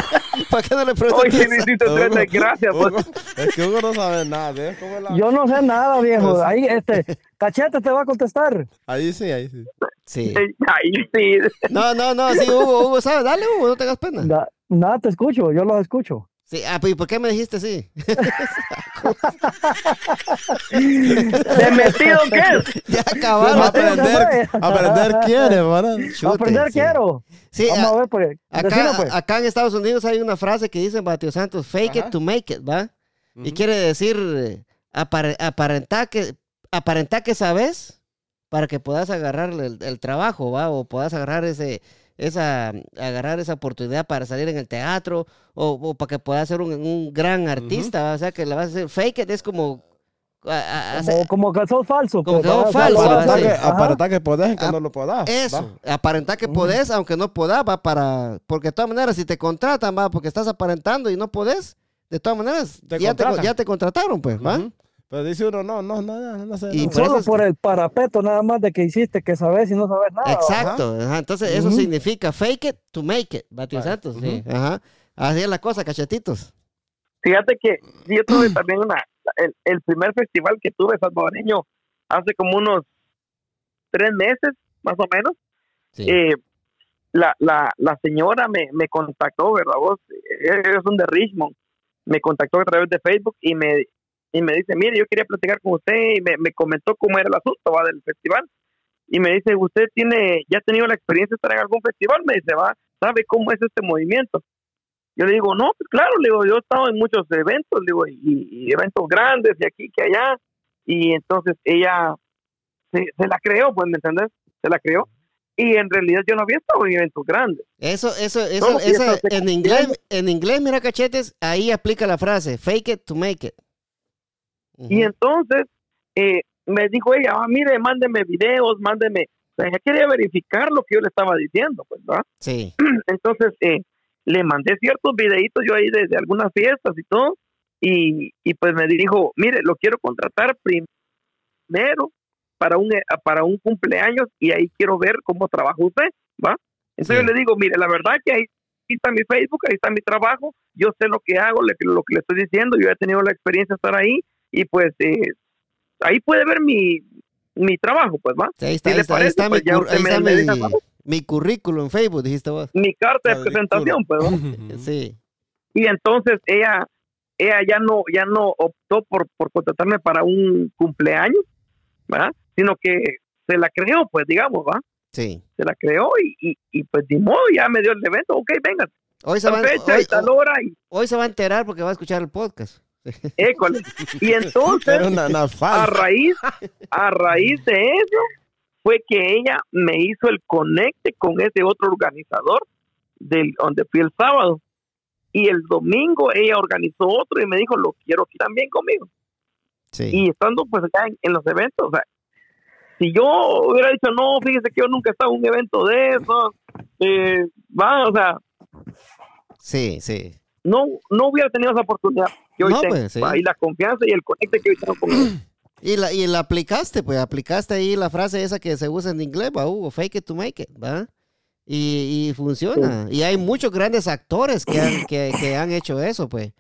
¿Para qué no le preguntas? Hoy sí hiciste tres Hugo, desgracias, pues. Es que Hugo no sabe nada. ¿eh? ¿Cómo es la- Yo no sé nada, viejo. Pues- Ahí, este, (laughs) Cachete te va a contestar. Ahí sí, ahí sí. Sí. Ahí sí. No, no, no, sí, Hugo, Hugo, ¿sabes? Dale, Hugo, no tengas pena. Da- nada, te escucho, yo los escucho. Sí, ah, pues, ¿y por qué me dijiste sí? (laughs) ¿De metido (laughs) qué ya acabaron. Mateo, aprender, aprender quiere, ¿verdad? Chute, Aprender sí. quiero. Sí, Vamos a- a ver, pues. Pues. acá en Estados Unidos hay una frase que dice, Batio Santos, fake Ajá. it to make it, ¿va? Y quiere decir apare- aparentar que aparentar que sabes para que puedas agarrar el, el trabajo, ¿va? O puedas agarrar ese esa agarrar esa oportunidad para salir en el teatro o, o para que puedas ser un, un gran artista. O sea, que le vas a hacer fake it es como a- a- hacer- Como, como que sos falso. Como pues, falso, Aparentar que, aparentar que podés y que Ah, no lo podás. Eso, ¿va? aparentar que podés, aunque no podás, va para. Porque de todas maneras, si te contratan, va, porque estás aparentando y no podés, de todas maneras, Te ya, te, ya te contrataron, pues, ¿va? Pero dice uno, no, no, no, no, no sé. Y no. por Solo por el parapeto nada más de que hiciste que sabes y no sabes nada. Exacto, ajá, entonces eso significa fake it to make it, Batio Vale, Santos, sí, ajá. Así es la cosa, cachetitos. Fíjate que (clears throat) yo tuve también una, el, el primer festival que tuve salvadoreño hace como unos tres meses, más o menos. Sí. Eh, la, la, la señora me, me contactó, ¿verdad? Vos, Eh, ellos son de Richmond. Me contactó a través de Facebook y me, y me dice, mire, yo quería platicar con usted y me, me comentó cómo era el asunto ¿va? del festival. Y me dice, ¿usted tiene, ya ha tenido la experiencia de estar en algún festival? Me dice, va, ¿sabe cómo es este movimiento? Yo le digo, no, pues claro, le digo, yo he estado en muchos eventos, le digo, y, y eventos grandes, y aquí, que allá. Y entonces ella se, se la creó, pues, ¿me entendés? Se la creó. y en realidad yo no había estado en eventos grandes. Eso, eso, eso, No, eso, eso en inglés, en inglés, mira cachetes, ahí aplica la frase, fake it to make it. Y entonces eh, me dijo ella, ah, mire, mándeme videos, mándeme. O sea, ella quería verificar lo que yo le estaba diciendo, pues, ¿verdad? Sí, (clears throat) Entonces eh, le mandé ciertos videitos yo ahí de, de algunas fiestas y todo. Y, y pues me dijo, mire, lo quiero contratar primero para un, eh, para un cumpleaños y ahí quiero ver cómo trabaja usted, ¿va? Entonces Sí. yo le digo, mire, la verdad que ahí está mi Facebook, ahí está mi trabajo, yo sé lo que hago, le- lo que le estoy diciendo, yo he tenido la experiencia de estar ahí y pues eh, ahí puede ver mi, mi trabajo, pues, ¿va? Sí, ahí está, ¿Qué ahí le está, ahí parece? está Pues mi, usted ahí me- está me mi- deja saber. mi currículum en Facebook, dijiste vos. Mi carta de presentación, pues, ¿va? (laughs) Sí, y entonces ella ella ya no ya no optó por, por contratarme para un cumpleaños ¿verdad? sino que se la creó pues digamos va sí. se la creó y, y, y, pues ni modo ya me dio el evento ok venga Hoy se, va, fecha hoy, y tal hora y hoy se va a enterar porque va a escuchar el podcast. (laughs) école. y entonces Era una, una a raíz a raíz de eso fue que ella me hizo el conecte con ese otro organizador del donde fui el sábado y el domingo ella organizó otro y me dijo lo quiero aquí también conmigo Sí. y estando pues acá en, en los eventos, o sea, si yo hubiera dicho, no, fíjese que yo nunca he estado en un evento de esos, eh, va, o sea, Sí, sí. no, no hubiera tenido esa oportunidad que hoy No, tengo, pues, sí. y la confianza y el conecte que hoy tengo con él. (clears throat) Y la, y la aplicaste, pues aplicaste ahí la frase esa que se usa en inglés, va, Hugo, fake it to make it, ¿va? Y, y funciona. Y hay muchos grandes actores que han, que, que han hecho eso, pues.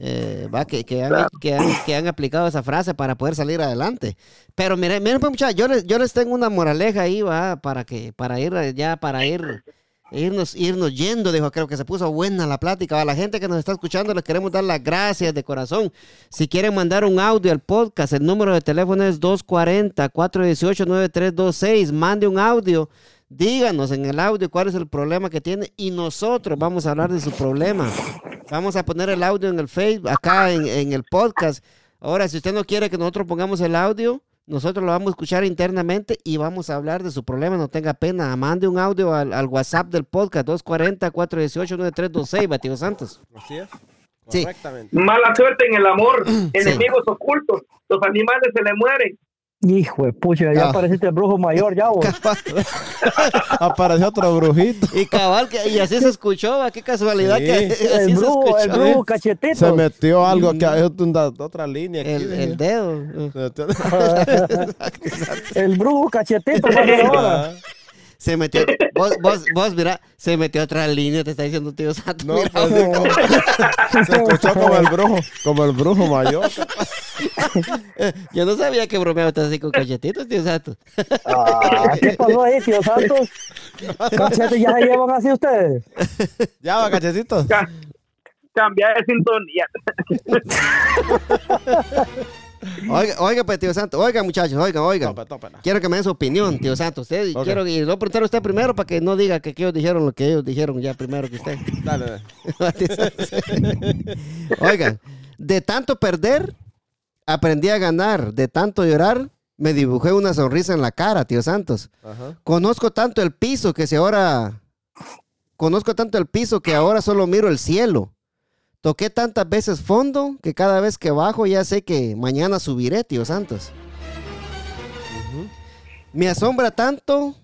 Eh, va, que, que, han, Claro. que, han, que han aplicado esa frase para poder salir adelante. Pero miren, miren pues muchachos, yo les, yo les tengo una moraleja ahí, va, para que, para ir ya, para ir, irnos, irnos yendo, dijo, creo que se puso buena la plática. A la gente que nos está escuchando les queremos dar las gracias de corazón. Si quieren mandar un audio al podcast, el número de teléfono es 240-418-9326. Mande un audio. Díganos en el audio cuál es el problema que tiene y nosotros vamos a hablar de su problema. Vamos a poner el audio en el Facebook, acá en, en el podcast. Ahora, si usted no quiere que nosotros pongamos el audio, nosotros lo vamos a escuchar internamente y vamos a hablar de su problema. No tenga pena. Mande un audio al, al WhatsApp del podcast 240-418-9326, Batido Santos. Así es. Sí. Mala suerte en el amor, (clears throat) enemigos ocultos, los animales se le mueren. Hijo de pucha, ya Ah. pareciste el brujo mayor, ya vos. (laughs) Apareció otro brujito. Y cabal, que, y así se escuchó, ¿va? qué casualidad Sí. que así El se brujo, el escuchó. brujo cachetito. Se metió algo que es una- otra línea aquí. El, el dedo. Se metió- (laughs) (laughs) El brujo cachetito. Ah, Se metió. Vos, vos, vos, mira, se metió otra línea, te está diciendo tío Santo. No, mira. pues, como- se escuchó como el brujo, como el brujo mayor. (laughs) Yo no sabía que bromeaba usted así con cachetitos, tío Santo. Ah, ¿Qué pasó ahí, tío Santos? Cachete, ¿ya se llevan así ustedes? Ya va, cachecitos. Ca- Cambia de sintonía. Oiga, oiga, pues, tío Santo. Oiga, muchachos, oiga, oiga. Tope, tope, no. Quiero que me den su opinión, tío Santo. Usted, Ok. quiero, y lo preguntar a usted primero para que no diga que ellos dijeron lo que ellos dijeron ya primero que usted. Dale, dale. (laughs) Oigan, de tanto perder, aprendí a ganar. De tanto llorar, me dibujé una sonrisa en la cara, tío Santos. Ajá. Conozco tanto el piso que si ahora... Conozco tanto el piso que ahora solo miro el cielo. Toqué tantas veces fondo que cada vez que bajo ya sé que mañana subiré, tío Santos. Me asombra tanto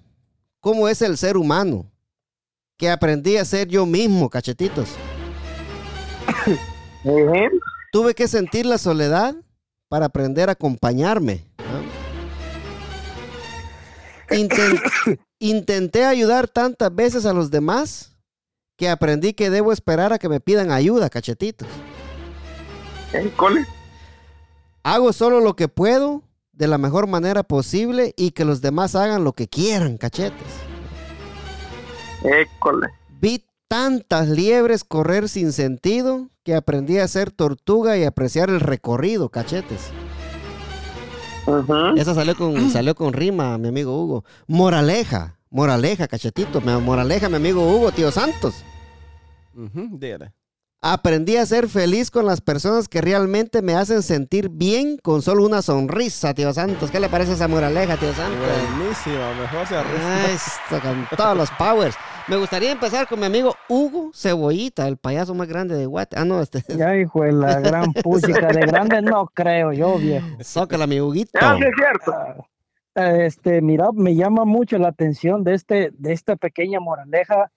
cómo es el ser humano que aprendí a ser yo mismo, cachetitos. (coughs) Tuve que sentir la soledad para aprender a acompañarme. (coughs) intenté ayudar tantas veces a los demás que aprendí que debo esperar a que me pidan ayuda, cachetitos. ¿Eh, cole? Hago solo lo que puedo de la mejor manera posible y que los demás hagan lo que quieran, cachetes. École. Tantas liebres correr sin sentido que aprendí a ser tortuga y apreciar el recorrido, cachetes. Esa salió con, (clears throat) salió con rima, mi amigo Hugo. Moraleja, moraleja, cachetito. Moraleja, mi amigo Hugo, tío Santos. Ujú, dígale. Aprendí a ser feliz con las personas que realmente me hacen sentir bien con solo una sonrisa, tío Santos. ¿Qué le parece esa moraleja, tío Santos? Buenísima, mejor se Ah, arresta. esto con todos los powers. Me gustaría empezar con mi amigo Hugo Cebollita, el payaso más grande de Guate. Ah, no, este. Ya, hijo de la gran (laughs) puchica. De grande no creo yo, viejo. Zócala, mi Huguito. Ah, sí, es cierto. Este, mira, me llama mucho la atención de, este, de esta pequeña moraleja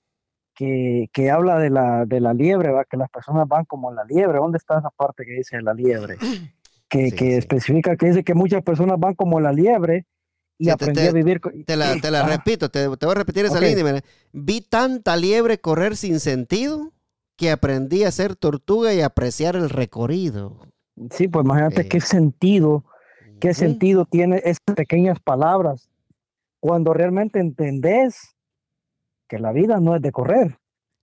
que, que habla de la, de la liebre, ¿va? que las personas van como la liebre. ¿Dónde está esa parte que dice la liebre? (clears throat) Que, Sí, que sí. especifica que dice que muchas personas van como la liebre y Sí, aprendí te- a vivir. Te la, te la Ah, repito, te, te voy a repetir esa línea. Vi tanta liebre correr sin sentido que aprendí a ser tortuga y apreciar el recorrido. Sí, pues imagínate qué sentido, qué sentido tiene esas pequeñas palabras cuando realmente entendés que la vida no es de correr.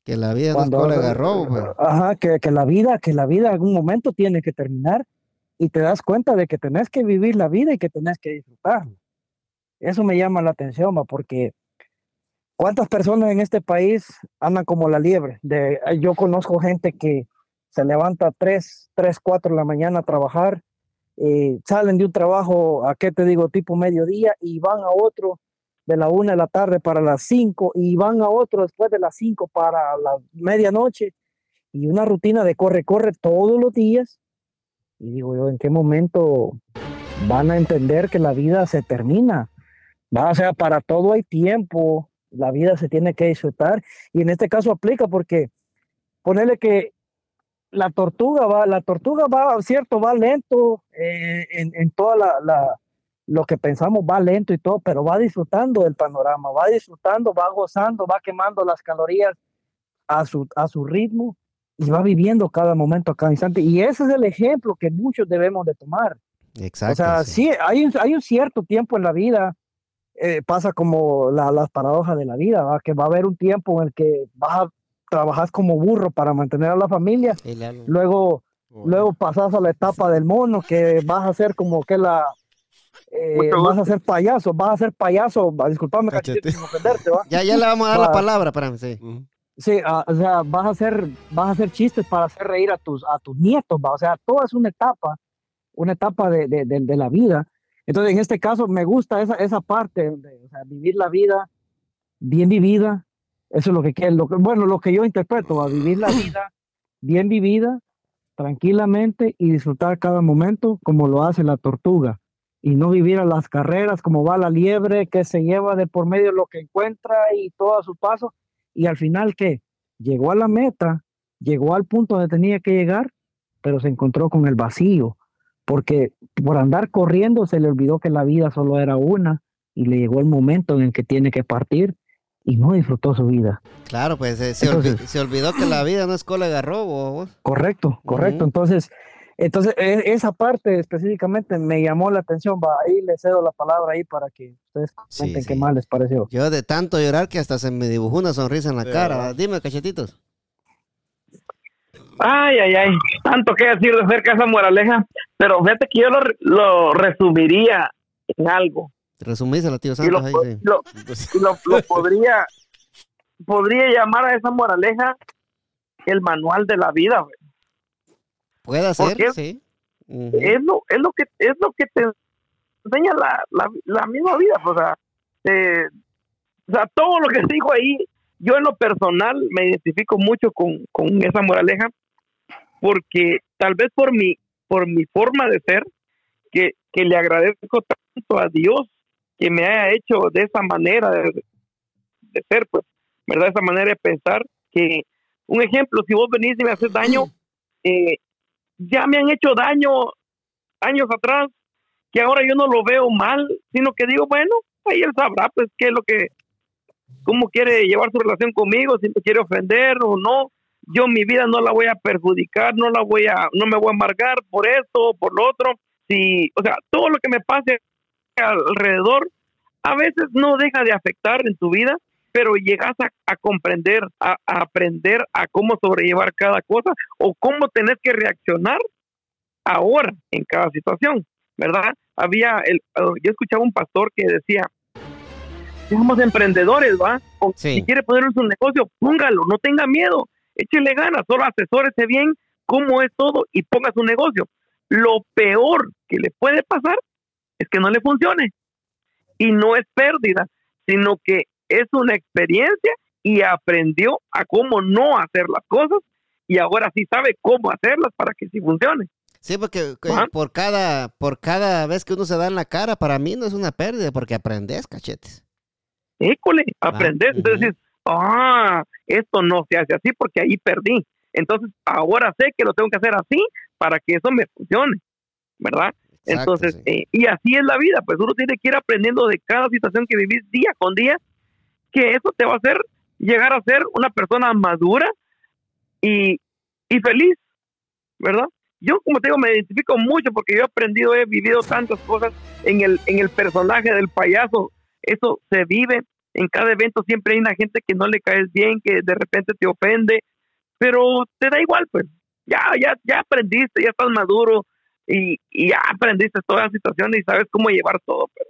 Que la vida no es Cuando cola de garrobo, pues. Ajá, que, que la vida, que la vida en algún momento tiene que terminar y te das cuenta de que tenés que vivir la vida y que tenés que disfrutarla. Eso me llama la atención, va, porque ¿cuántas personas en este país andan como la liebre? De, yo conozco gente que se levanta a 3, 3, 4 de la mañana a trabajar, eh, salen de un trabajo, ¿a qué te digo? Tipo mediodía y van a otro de la una de la tarde para las 5 y van a otro después de las 5 para la medianoche y una rutina de corre, corre todos los días. Y digo yo, ¿en qué momento van a entender que la vida se termina? Va, o sea, para todo hay tiempo, la vida se tiene que disfrutar y en este caso aplica porque ponerle que la tortuga va, la tortuga va, cierto, va lento eh, en, en toda la- lo que pensamos va lento y todo, pero va disfrutando del panorama, va disfrutando, va gozando, va quemando las calorías a su, a su ritmo y va viviendo cada momento, cada instante. Y ese es el ejemplo que muchos debemos de tomar. Exacto. o sea, sí. sí, hay, un, hay un cierto tiempo en la vida, eh, pasa como la- las paradojas de la vida, ¿va? que va a haber un tiempo en el que vas a trabajar como burro para mantener a la familia, luego, luego pasas a la etapa del mono, que vas a ser como que la... eh, vas a ser payaso, vas a ser payaso, va, disculpame, Cachete. sin ofenderte, ¿va? (laughs) Ya, ya le vamos a dar la palabra, espérame, sí. Sí, ah, o sea, vas a hacer, vas a hacer chistes para hacer reír a tus, a tus nietos, ¿va? o sea, todo es una etapa, una etapa de, de, de- de la vida. Entonces, en este caso, me gusta esa, esa parte, de, o sea, vivir la vida bien vivida, eso es lo que quiero, lo que- bueno, lo que yo interpreto, ¿va? vivir la vida bien vivida, tranquilamente y disfrutar cada momento como lo hace la tortuga y no vivir a las carreras como va la liebre que se lleva de por medio lo que encuentra y todo a su paso y al final que llegó a la meta, llegó al punto donde tenía que llegar, pero se encontró con el vacío, porque por andar corriendo se le olvidó que la vida solo era una y le llegó el momento en el que tiene que partir y no disfrutó su vida. Claro, pues eh, se, olvi- Entonces- se olvidó que la vida no es cola de vos. Correcto, correcto. Entonces, entonces e- esa parte específicamente me llamó la atención. Va, ahí le cedo la palabra ahí para que ustedes Sí, comenten qué sí. más les pareció. Yo de tanto llorar que hasta se me dibujó una sonrisa en la De cara. Dime, cachetitos. Ay, ay, ay. Tanto que decir de cerca esa moraleja. Pero fíjate que yo lo, lo resumiría en algo. Resumísela, tío Y lo, Santos. ahí, sí. lo- y lo- lo (laughs) podría, podría llamar a esa moraleja el manual de la vida. güey. Puede ser, sí. Es lo, es lo que es lo que te enseña la, la, la misma vida. pues, O sea, eh, o sea, todo lo que se dijo ahí, yo en lo personal me identifico mucho con, con esa moraleja, porque tal vez por mi, por mi forma de ser, que, que le agradezco tanto a Dios que me haya hecho de esa manera de, de ser, pues, ¿verdad? Esa manera de pensar, que un ejemplo, si vos venís y me haces daño, (clears throat) eh, ya me han hecho daño años atrás, que ahora yo no lo veo mal, sino que digo, bueno, ahí él sabrá, pues, qué es lo que, cómo quiere llevar su relación conmigo, si me quiere ofender o no. Yo mi vida no la voy a perjudicar, no la voy a, no me voy a amargar por esto o por lo otro. Si, o sea, todo lo que me pase alrededor a veces no deja de afectar en tu vida, pero llegas a, a comprender, a, a aprender a cómo sobrellevar cada cosa o cómo tenés que reaccionar ahora en cada situación, ¿verdad? Había, el, uh, yo escuchaba un pastor que decía, somos emprendedores, ¿va? O Sí. Si quiere poner su negocio, póngalo, no tenga miedo. échele ganas, solo asesórese bien cómo es todo y ponga su negocio. Lo peor que le puede pasar es que no le funcione. Y no es pérdida, sino que es una experiencia y aprendió a cómo no hacer las cosas y ahora sí sabe cómo hacerlas para que sí funcione. Sí, porque Ajá. por cada, por cada vez que uno se da en la cara, para mí no es una pérdida, porque aprendes, cachetes. École, aprender. ujú. Entonces dices, ah, esto no se hace así porque ahí perdí. Entonces ahora sé que lo tengo que hacer así para que eso me funcione, ¿verdad? Exacto, Entonces, sí. eh, y así es la vida, pues uno tiene que ir aprendiendo de cada situación que vivís día con día, que eso te va a hacer llegar a ser una persona madura y, y feliz, ¿verdad? Yo, como te digo, me identifico mucho porque yo he aprendido, he vivido tantas cosas en el, en el personaje del payaso. Eso se vive. En cada evento siempre hay una gente que no le caes bien, que de repente te ofende, pero te da igual, pues. Ya, ya, ya aprendiste, ya estás maduro y, y ya aprendiste todas las situaciones y sabes cómo llevar todo. pues.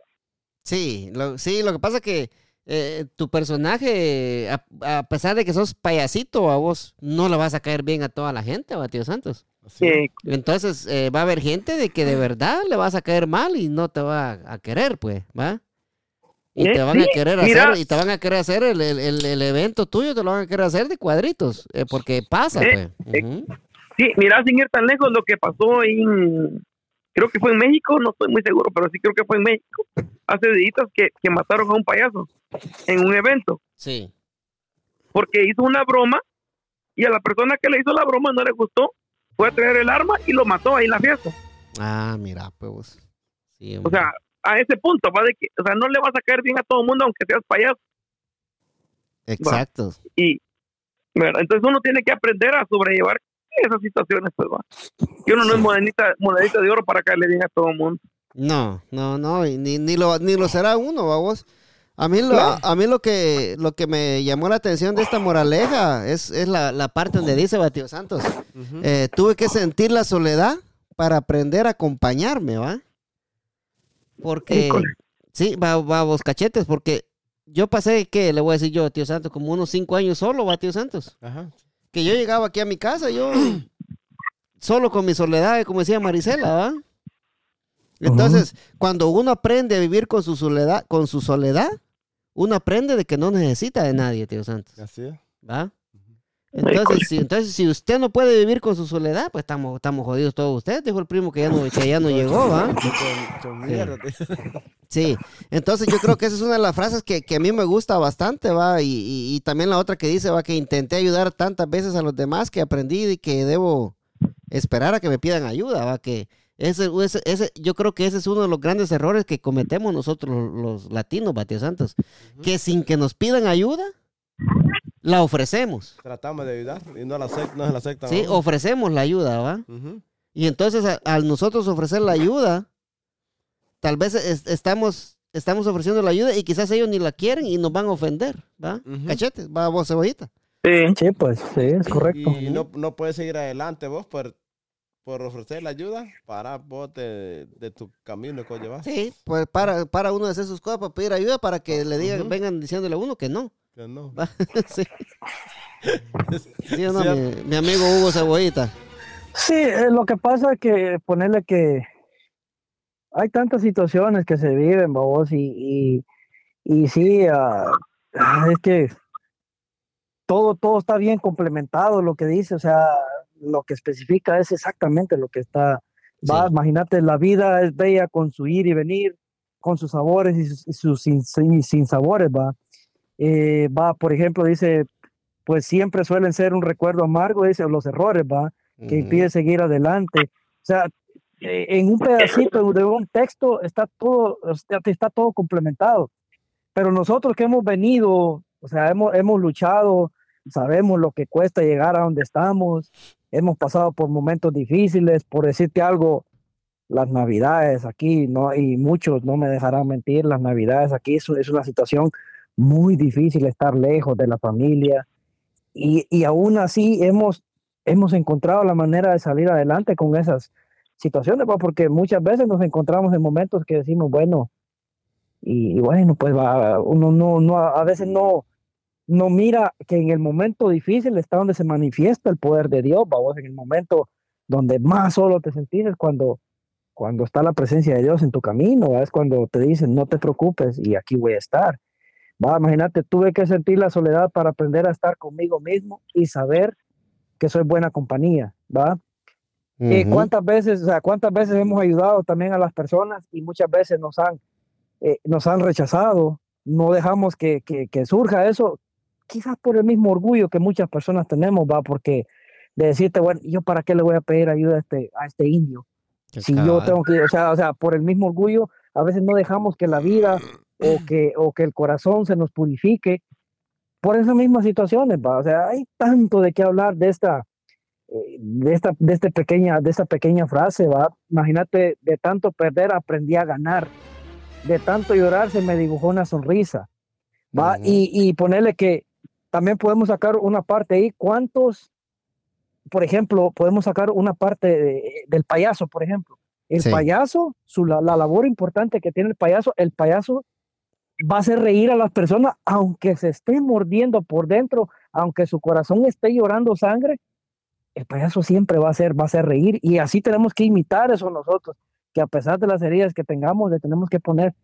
Sí, lo, sí, lo que pasa que eh, tu personaje, a, a pesar de que sos payasito a vos, no le vas a caer bien a toda la gente, ¿va, tío Santos? Eh, Entonces eh, va a haber gente de que de verdad le vas a caer mal y no te va a querer, pues, ¿va? Y Eh, te van a sí, querer mira. hacer, y te van a querer hacer el, el- el- el evento tuyo, te lo van a querer hacer de cuadritos, eh, porque pasa, Eh, pues. Sí, mira, sin ir tan lejos, lo que pasó en, creo que fue en México, no estoy muy seguro, pero sí creo que fue en México, hace días que, que mataron a un payaso en un evento, Sí. porque hizo una broma y a la persona que le hizo la broma no le gustó, fue a traer el arma y lo mató ahí en la fiesta. Ah, mira, pues. Sí, O sea, a ese punto, va de que, o sea, no le vas a caer bien a todo el mundo aunque seas payaso. Exacto. Y, ¿verdad? entonces uno tiene que aprender a sobrellevar esas situaciones, pues va. Que uno no es monedita, monedita de oro para caerle bien a todo el mundo. No, no, no, ni, ni, lo, ni lo será uno, vamos. A mí, lo, a mí lo que lo que me llamó la atención de esta moraleja es, es la, la parte donde dice Batio Santos. Eh, tuve que sentir la soledad para aprender a acompañarme, ¿va? Porque, Híjole. sí, va, va vos cachetes, porque yo pasé, ¿qué le voy a decir yo, tío Santos? Como unos cinco años solo, va, tío Santos. Ajá. Que yo llegaba aquí a mi casa, yo (clears throat) solo con mi soledad, como decía Marisela, ¿va? Entonces, cuando uno aprende a vivir con su soledad, con su soledad, uno aprende de que no necesita de nadie, tío Santos, Así es. ¿va? Entonces, si, entonces, si usted no puede vivir con su soledad, pues estamos, estamos jodidos todos ustedes, dijo el primo que ya no, que ya no (laughs) llegó, ¿va? Tío. Sí, entonces yo creo que esa es una de las frases que, que a mí me gusta bastante, va, y, y- y también la otra que dice, va, que intenté ayudar tantas veces a los demás que aprendí y que debo esperar a que me pidan ayuda, va, que ese, ese, ese- yo creo que ese es uno de los grandes errores que cometemos nosotros los latinos, va, tío Santos, que sin que nos pidan ayuda, la ofrecemos, Tratamos de ayudar y no, la no se la aceptan. sí, a uno. ofrecemos la ayuda, va. Ujú. Y entonces a- al nosotros ofrecer la ayuda, tal vez es- estamos, estamos ofreciendo la ayuda y quizás ellos ni la quieren y nos van a ofender, ¿va? Ujú. Cachetes, va vos cebollita. Sí. Sí, pues sí, es correcto. Y no, no puedes seguir adelante vos por, por ofrecer la ayuda para vos de, de tu camino que llevas. Sí, pues para, para uno de hacer sus cosas, para pedir ayuda, para que le digan, vengan diciéndole a uno que no. Que no. (laughs) sí. (laughs) ¿Sí o no, Cierto. mi, mi amigo Hugo Cebollita? Sí, eh, lo que pasa es que ponerle que hay tantas situaciones que se viven, babos, y, y, y sí, ah, es que todo, todo está bien complementado, lo que dice, o sea, lo que especifica es exactamente lo que está, va, Sí. imagínate, la vida es bella con su ir y venir, con sus sabores y sus, y sus sin, sin, sin sabores, va. Eh, va, por ejemplo, dice, pues siempre suelen ser un recuerdo amargo, dice, los errores, va que Ujú. impide seguir adelante. O sea, eh, en un pedacito de un texto está todo, está todo complementado. Pero nosotros que hemos venido, o sea, hemos, hemos luchado, sabemos lo que cuesta llegar a donde estamos, hemos pasado por momentos difíciles, por decirte algo, las navidades aquí, no, y muchos no me dejarán mentir, las navidades aquí es, es una situación muy difícil estar lejos de la familia, y, y aún así hemos hemos encontrado la manera de salir adelante con esas situaciones, pues, porque muchas veces nos encontramos en momentos que decimos, bueno, y, y bueno, pues va, uno no, no, a veces no, no mira que en el momento difícil está donde se manifiesta el poder de Dios, vamos, en el momento donde más solo te sentís es cuando, cuando está la presencia de Dios en tu camino, ¿va? es cuando te dicen no te preocupes y aquí voy a estar. Va, imagínate, tuve que sentir la soledad para aprender a estar conmigo mismo y saber que soy buena compañía, ¿va? Eh, Ujú. ¿Cuántas veces, o sea, cuántas veces hemos ayudado también a las personas y muchas veces nos han, eh, nos han rechazado? No dejamos que, que, que surja eso, quizás por el mismo orgullo que muchas personas tenemos, va, porque de decirte, bueno, ¿yo para qué le voy a pedir ayuda a este, a este indio? Si yo tengo que, o sea, o sea, por el mismo orgullo, a veces no dejamos que la vida o que, o que el corazón se nos purifique por esas mismas situaciones, va. O sea, hay tanto de qué hablar de esta, eh, de esta, de este pequeña, de esta pequeña frase, va. Imagínate, de tanto perder aprendí a ganar, de tanto llorar se me dibujó una sonrisa, va. Ujú. y, y ponerle que también podemos sacar una parte ahí, ¿cuántos, por ejemplo, podemos sacar una parte de- del payaso, por ejemplo? El Sí. payaso, su, la, la labor importante que tiene el payaso, el payaso va a hacer reír a las personas, aunque se esté mordiendo por dentro, aunque su corazón esté llorando sangre, el payaso siempre va a hacer, va a hacer reír y así tenemos que imitar eso nosotros, que a pesar de las heridas que tengamos, le tenemos que poner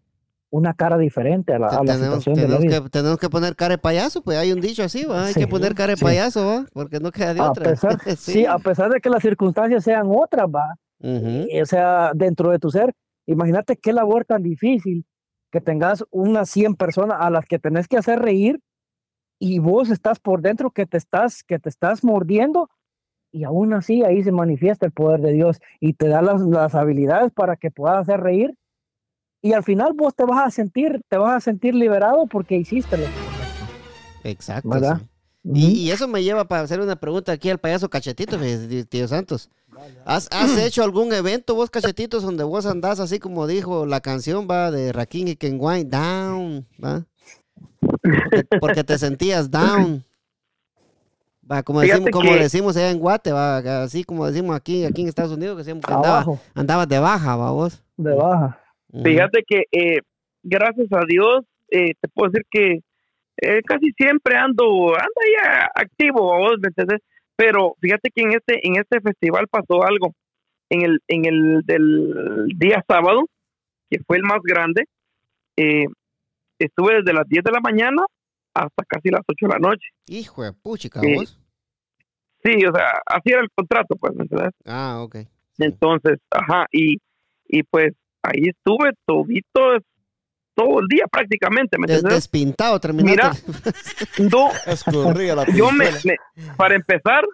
una cara diferente a la, a la tenemos, situación de la tenemos vida. que, tenemos que poner cara de payaso, pues hay un dicho así, ¿va? Hay Sí, que poner cara de sí. payaso, ¿va? Porque no queda de A otra. pesar, (laughs) sí. a pesar de que las circunstancias sean otras, va, eh, o sea, dentro de tu ser, imagínate qué labor tan difícil que tengas unas 100 personas a las que tenés que hacer reír y vos estás por dentro que te estás, que te estás mordiendo y aún así ahí se manifiesta el poder de Dios y te da las, las habilidades para que puedas hacer reír y al final vos te vas a sentir, te vas a sentir liberado porque hiciste lo Exacto. ¿Verdad? sí. Y, y eso me lleva para hacer una pregunta aquí al payaso Cachetito, tío Santos. ¿Has, has (clears throat) hecho algún evento vos, Cachetitos, donde vos andás así como dijo la canción, va, de Rakim y Kenway, down, va? Porque, porque te sentías down. Va, como Fíjate decimos, como que- decimos allá en Guate, va, así como decimos aquí, aquí en Estados Unidos, que decíamos que andaba- andabas de baja, va vos. de baja. Fíjate que eh, gracias a Dios eh, te puedo decir que eh, casi siempre ando ando ahí a- activo, vos, ¿me entendés? Pero fíjate que en este en este festival pasó algo en el en el del día sábado que fue el más grande. eh, estuve desde las 10 de la mañana hasta casi las 8 de la noche. Hijo de puchica, vos. Sí, o sea, así era el contrato, pues, ¿me entendés? Ah, ok. Entonces, ajá, y, y pues ahí estuve todito, todo el día prácticamente, ¿me Des- entiendes? despintado, terminaste. No, la yo me- para empezar,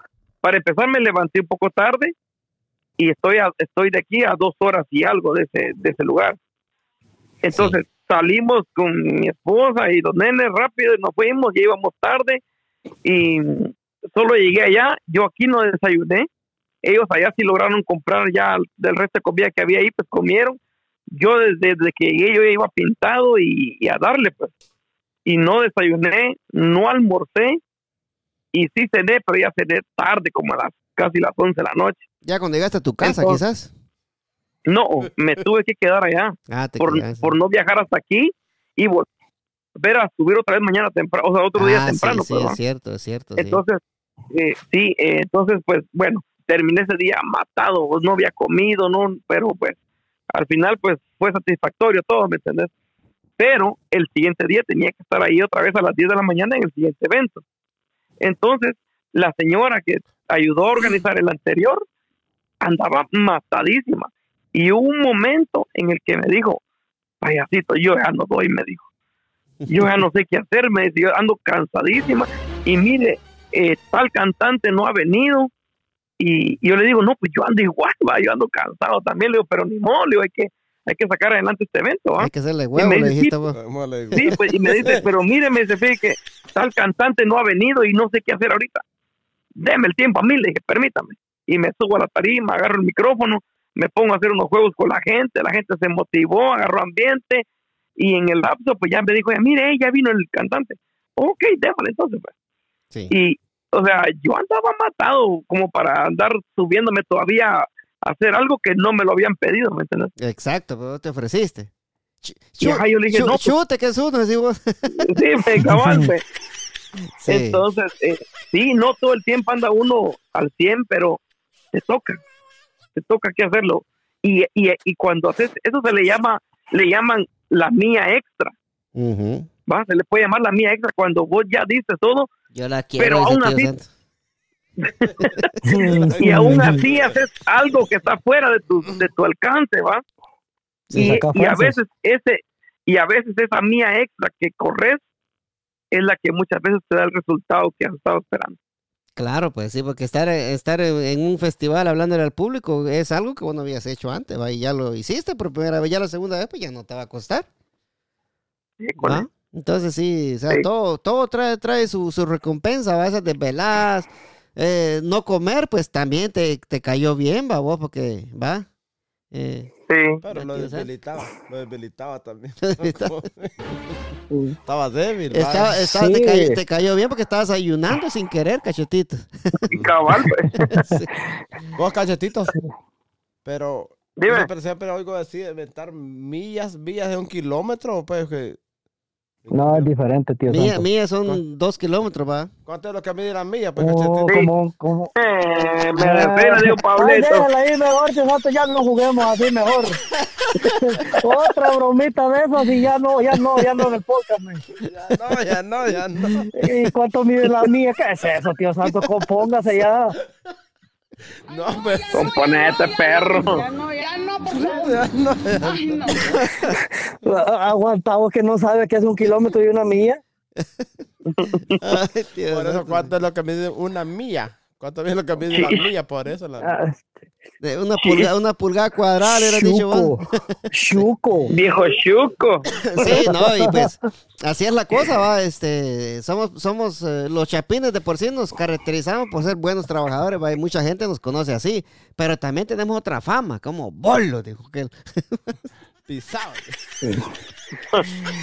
para empezar me levanté un poco tarde y estoy a- estoy de aquí a dos horas y algo de ese, de ese lugar. Entonces salimos con mi esposa y los nenes rápido y nos fuimos, ya íbamos tarde y solo llegué allá, yo aquí no desayuné, ellos allá sí lograron comprar ya del resto de comida que había ahí, pues comieron. Yo desde, desde que llegué yo ya iba pintado y, y a darle pues. Y no desayuné, no almorcé y sí cené, pero ya cené tarde, como a las casi las 11 de la noche. Ya cuando llegaste a tu casa, Entonces- quizás. No, me tuve que quedar allá (laughs) Ah, te por, por no viajar hasta aquí y volver a subir otra vez mañana temprano, o sea, otro día Ah, temprano. Sí, sí, es cierto, es cierto. sí. Entonces, eh, sí, eh, entonces, pues bueno, terminé ese día matado, no había comido, no, pero pues al final, pues fue satisfactorio todo, ¿me entendés? Pero el siguiente día tenía que estar ahí otra vez a las 10 de la mañana en el siguiente evento. Entonces, la señora que ayudó a organizar el anterior andaba matadísima. Y hubo un momento en el que me dijo, payasito, yo ya no doy, me dijo. Yo ya no sé qué hacer, me dice, yo ando cansadísima. Y mire, eh, tal cantante no ha venido. Y, y yo le digo, no, pues yo ando igual, va, yo ando cansado también. Le digo, pero ni modo, le digo, hay que, hay que sacar adelante este evento. Hay que hacerle huevo, me le dijiste vos. Digo. Sí, pues, y me dice, (laughs) pero mire, me dice, fíjate que tal cantante no ha venido y no sé qué hacer ahorita. Deme el tiempo a mí, le dije, permítame. Y me subo a la tarima, agarro el micrófono, me pongo a hacer unos juegos con la gente, la gente se motivó, agarró ambiente, y en el lapso, pues ya me dijo, mire, ya vino el cantante. Ok, déjale entonces, pues. Sí. Y, o sea, yo andaba matado como para andar subiéndome todavía hacer algo que no me lo habían pedido, ¿me entiendes? Exacto, pero te ofreciste. Ch- Y ajá, yo le dije, no, pues, chute, que es uno. (laughs) Sí, me. (laughs) Sí. Entonces, eh, sí, no todo el tiempo anda uno al 100, pero te toca, te toca que hacerlo. Y, y, y cuando haces, eso se le llama, le llaman la mía extra, Ujú. ¿va? Se le puede llamar la mía extra cuando vos ya diste todo Yo la quiero. Pero aún así-. (laughs) y aún así haces algo que está fuera de tu, de tu alcance, ¿va? Y, y a veces ese y a veces esa mía extra que corres es la que muchas veces te da el resultado que has estado esperando. Claro, pues sí, porque estar, estar en un festival hablándole al público es algo que vos no habías hecho antes, ¿va? y ya lo hiciste por primera vez, ya la segunda vez, pues ya no te va a costar. Sí. Entonces sí, o sea, Sí. todo, todo trae, trae su, su recompensa, ¿va? esas desveladas, eh, no comer, pues también te, te cayó bien, va vos, porque, va. Eh, Sí. Pero lo debilitaba, lo debilitaba también. (laughs) debilitaba. (laughs) Estaba débil. estaba, te, cayó, te cayó bien porque estabas ayunando sin querer, cachetito. (laughs) Cabal, pues. Sí. Vos, cachetitos. Pero Dime. siempre, siempre oigo decir inventar millas, millas de un kilómetro, pues que. No, es diferente, tío. Mía, mía son dos kilómetros, va. ¿Cuánto es lo que mide la milla, pues, Oh? Sí. como, como... Eh, me Ah, refiero, digo, Ay, Pablito. déjala ahí mejor, tío Santos, ya no juguemos así mejor. (laughs) Otra bromita de esas y ya no, ya no, ya no en el podcast, man. Ya no, ya no, ya no. ¿Y cuánto mide la mía? ¿Qué es eso, tío Santos? Compóngase ya. No, pues. Componete, perro. Ya no, ya no, por favor. Ya no, Ay, no. (laughs) Aguantado que no sabe qué es un kilómetro y una milla. Ay, Por eso. ¿cuánto es lo que mide una milla? ¿Cuánto es lo que mide la milla? Por eso la (laughs) Ah, De una, pulgada, una pulgada cuadrada, hubieras dicho. Chuco. (laughs) Viejo chuco. Sí, no, y pues así es la cosa, va, este, somos, somos eh, los chapines de por sí nos caracterizamos por ser buenos trabajadores, va, y mucha gente nos conoce así, pero también tenemos otra fama, como bolo, dijo que (laughs) pisaba. (laughs)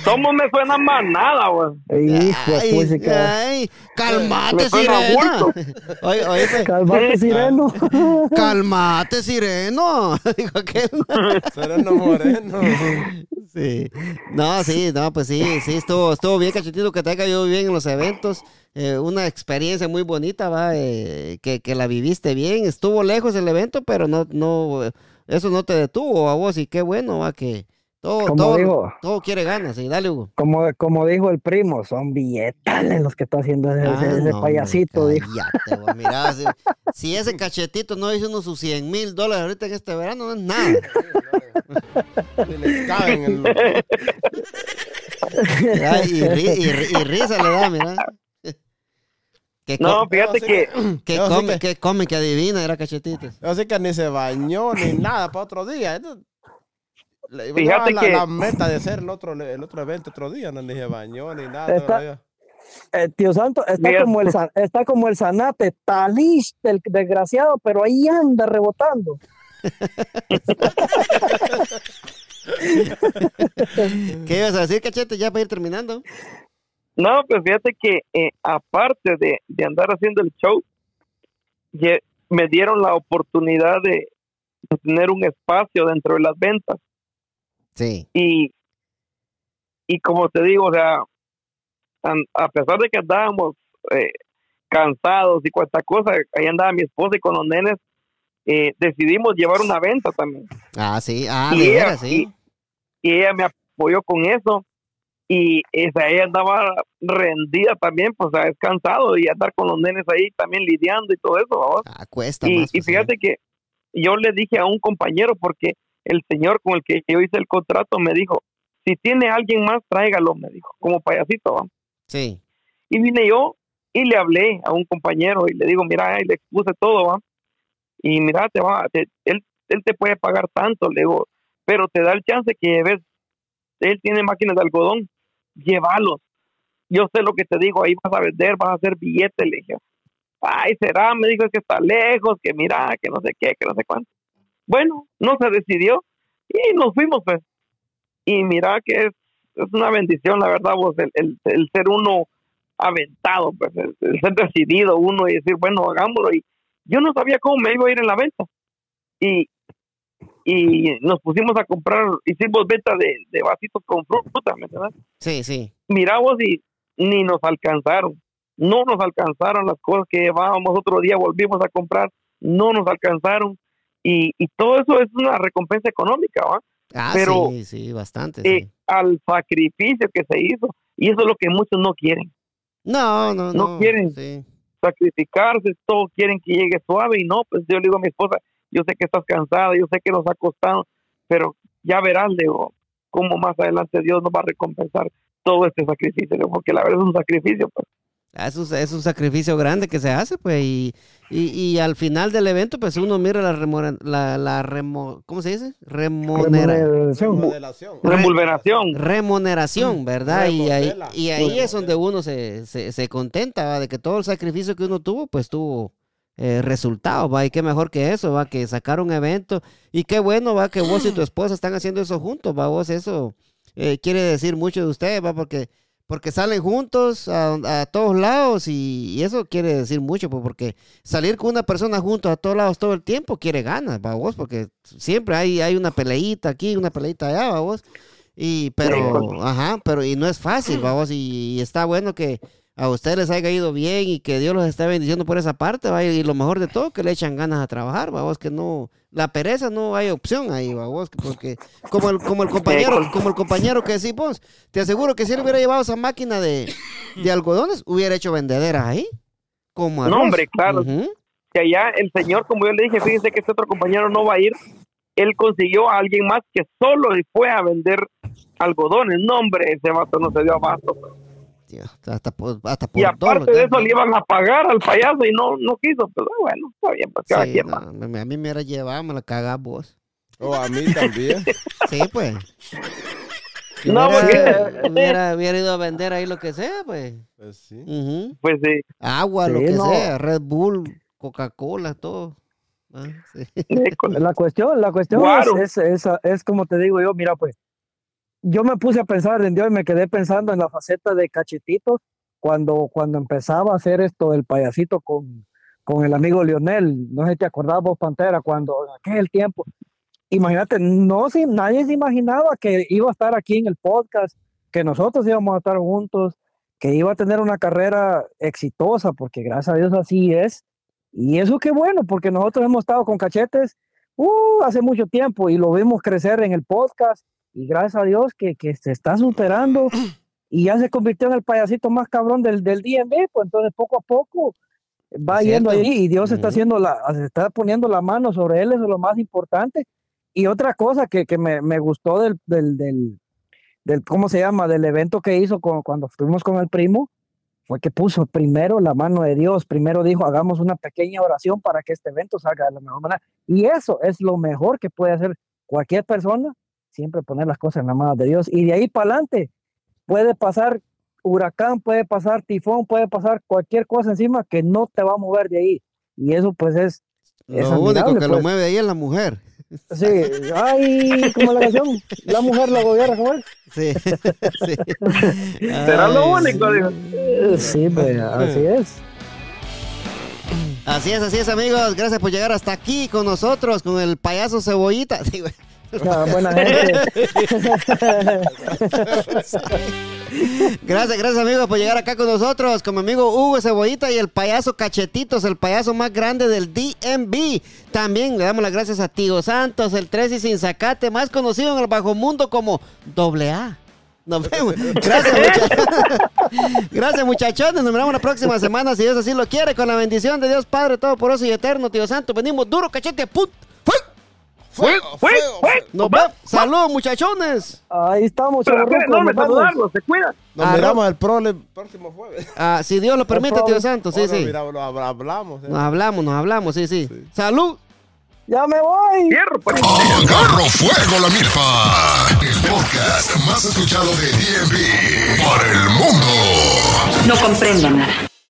Somos me suena más nada, güey. Hijo de ay, calmate, Me suena sirena. bulto. (laughs) Oye, oye, pues, Calmate, sireno. (laughs) calmate, sireno, dijo aquel. Sereno Moreno. Sí. No, sí, no, pues sí, sí, estuvo, estuvo bien, cachetito, que te haya caído bien en los eventos. Eh, una experiencia muy bonita, va, eh, que, que la viviste bien. Estuvo lejos el evento, pero no, no, eh, eso no te detuvo a vos y qué bueno, va, que todo, Como todo, digo. todo quiere ganas. Sí, dale, Hugo. Como, como dijo el primo, son billetales los que está haciendo ese, Ah, ese no, payasito, hombre, dijo. cállate, vos, mira, (laughs) si, si ese cachetito no hizo unos sus 100 mil dólares ahorita en este verano, no es nada. Y le caben en los- y, y y risa le da, mira. Que No, fíjate que que (clears throat) come, que- que come, que adivina, era cachetitos. Así que ni se bañó ni nada para otro día. Le Fíjate la, que- la meta de hacer el otro, el otro evento otro día, no ni se bañó ni nada. Todavía. Eh, tío Santo, está como, el, san- está como el zanate, está listo el desgraciado, pero ahí anda rebotando. (laughs) ¿Qué ibas a decir, cachete? Ya para ir terminando. No, pues fíjate que eh, aparte de, de andar haciendo el show, ye- me dieron la oportunidad de, de tener un espacio dentro de las ventas. Sí. Y, y como te digo, o sea, a pesar de que andábamos eh, cansados y cuanta cosa, ahí andaba mi esposa y con los nenes, eh, decidimos llevar una venta también. Ah, sí. Ah, Y ella- sí. y ella me apoyó con eso y esa ella andaba rendida también pues es cansado y andar con los nenes ahí también lidiando y todo eso. Ah, cuesta y, más. y pues, sí. fíjate que yo le dije a un compañero porque el señor con el que yo hice el contrato me dijo si tiene alguien más tráigalo me dijo como payasito ¿va? Sí. y vine yo y le hablé a un compañero y le digo mira y le expuse todo va y mira te va te- él él te puede pagar tanto le digo pero te da el chance que ves él tiene máquinas de algodón llévalos yo sé lo que te digo ahí vas a vender vas a hacer billetes le dije ay será me dijo que está lejos que mira que no sé qué que no sé cuánto bueno no se decidió y nos fuimos pues y mira que es, es una bendición la verdad vos el, el, el ser uno aventado, pues, el, el ser decidido uno y decir, bueno, hagámoslo. Y yo no sabía cómo me iba a ir en la venta. Y, y nos pusimos a comprar, hicimos venta de, de vasitos con fruta, ¿me entiendes? Sí, sí. Miramos y ni nos alcanzaron. no nos alcanzaron las cosas que llevábamos, otro día volvimos a comprar, no nos alcanzaron. Y, y todo eso es una recompensa económica, ¿va? Ah, Pero, sí, sí, bastante. Eh, sí. al sacrificio que se hizo. Y eso es lo que muchos no quieren. No, no, no. no quieren. sí. sacrificarse, todos quieren que llegue suave y no, pues yo le digo a mi esposa, yo sé que estás cansada, yo sé que nos ha costado, pero ya verás, le digo, cómo más adelante Dios nos va a recompensar todo este sacrificio, le digo, porque la verdad es un sacrificio, pues. Ah, Es un, es un sacrificio grande que se hace, pues, y, y, y al final del evento, pues uno mira la, remora- la, la remo- ¿cómo se dice? Remunera- Remuneración. Remuneración. remuneración, ¿verdad? Y ahí, y ahí es donde uno se, se, se contenta, ¿va? De que todo el sacrificio que uno tuvo, pues tuvo eh, resultado, ¿va? Y qué mejor que eso, ¿va? Que sacar un evento. Y qué bueno, ¿va? Que vos y tu (clears throat) esposa están haciendo eso juntos, ¿va? Vos eso eh, quiere decir mucho de ustedes, ¿va? Porque, porque salen juntos a, a todos lados y, y eso quiere decir mucho, pues, porque salir con una persona juntos a todos lados todo el tiempo quiere ganas, ¿va? Vos, porque siempre hay, hay una peleita aquí, una peleita allá, ¿va? Vos. Y, pero, ajá, pero, y no es fácil, (clears throat) vamos, y, y está bueno que a ustedes les haya ido bien y que Dios los esté bendiciendo por esa parte, ¿va? y lo mejor de todo, que le echan ganas a trabajar, vamos, que no, la pereza no hay opción ahí, vamos, porque como el, como el (laughs) compañero, como el compañero que decís vos, te aseguro que si él hubiera llevado esa máquina de, de algodones, hubiera hecho vendederas ahí, como No, hombre, claro. Que allá el señor, como yo le dije, fíjense que este otro compañero no va a ir, él consiguió a alguien más que solo fue a vender algodones, no, hombre, ese vato no se dio abasto. Tío, hasta por, hasta por Y dos, aparte de eso le iban a pagar al payaso y no, no quiso, pues ah, bueno, está bien, pues cada Sí, no, a mí me hubiera llevado, me la cagás vos. O a mí también. (laughs) Sí, pues. Si No, hubiera, porque- (laughs) hubiera, hubiera ido a vender ahí lo que sea, pues. Pues sí. Pues sí, Agua, lo que no. sea, Red Bull, Coca-Cola, todo. Ah, sí. La cuestión, la cuestión Claro. es, es, es, es como te digo yo, mira, pues, yo me puse a pensar en Dios y me quedé pensando en la faceta de cachetitos cuando, cuando empezaba a hacer esto del payasito con, con el amigo Lionel. No sé si te acordabas vos, Pantera, cuando en aquel tiempo. Imagínate, no si nadie se imaginaba que iba a estar aquí en el podcast, que nosotros íbamos a estar juntos, que iba a tener una carrera exitosa, porque gracias a Dios así es. Y eso qué bueno, porque nosotros hemos estado con cachetes uh, hace mucho tiempo y lo vimos crecer en el podcast y gracias a Dios que, que se está superando y ya se convirtió en el payasito más cabrón del, del DMV, pues entonces poco a poco va yendo ahí y Dios está Ujú. haciendo la, se está poniendo la mano sobre él, eso es lo más importante. Y otra cosa que, que me, me gustó del, del, del, del, ¿cómo se llama? Del evento que hizo con, cuando fuimos con el primo, fue que puso primero la mano de Dios, primero dijo, hagamos una pequeña oración para que este evento salga de la mejor manera. Y eso es lo mejor que puede hacer cualquier persona, siempre poner las cosas en la mano de Dios. Y de ahí para adelante puede pasar huracán, puede pasar tifón, puede pasar cualquier cosa encima que no te va a mover de ahí. Y eso pues es... es Lo único que lo pues. mueve ahí es la mujer. Sí, ay, como la canción, la mujer la gobierna, ¿cómo es? Sí. (laughs) sí. Será lo único, sí. digo. Sí, pues así es. Así es, así es, amigos. Gracias por llegar hasta aquí con nosotros, con el payaso cebollita. (laughs) Sí, güey. Buena (laughs) gente. Gracias, gracias amigos por llegar acá con nosotros, con mi amigo Hugo Cebollita y el payaso Cachetitos, el payaso más grande del DMV. También le damos las gracias a Tío Santos, el 3 y sin sacate, más conocido en el bajo mundo como Doble A. Nos vemos. Gracias, muchachos. (laughs) Gracias, muchachones. Nos vemos la próxima semana, si Dios así lo quiere, con la bendición de Dios Padre Todopoderoso y Eterno, Tío Santos. Venimos duro, cachete, put. ¡Fue! Fuego, Fue, fuego, fue. fuego. Nos vemos. Saludos, muchachones. Ahí estamos, no me nos se cuida. Nos Ah, miramos el, pro- el próximo jueves. Ah, si Dios lo permite. Tío Santos. Sí, Oh, no, sí. hab- hablamos. eh. Nos hablamos, nos hablamos, sí, sí. Salud. Ya me voy. Cierro, pues. Agarro fuego la milpa. El podcast más escuchado de DMV para el mundo. No comprendo nada.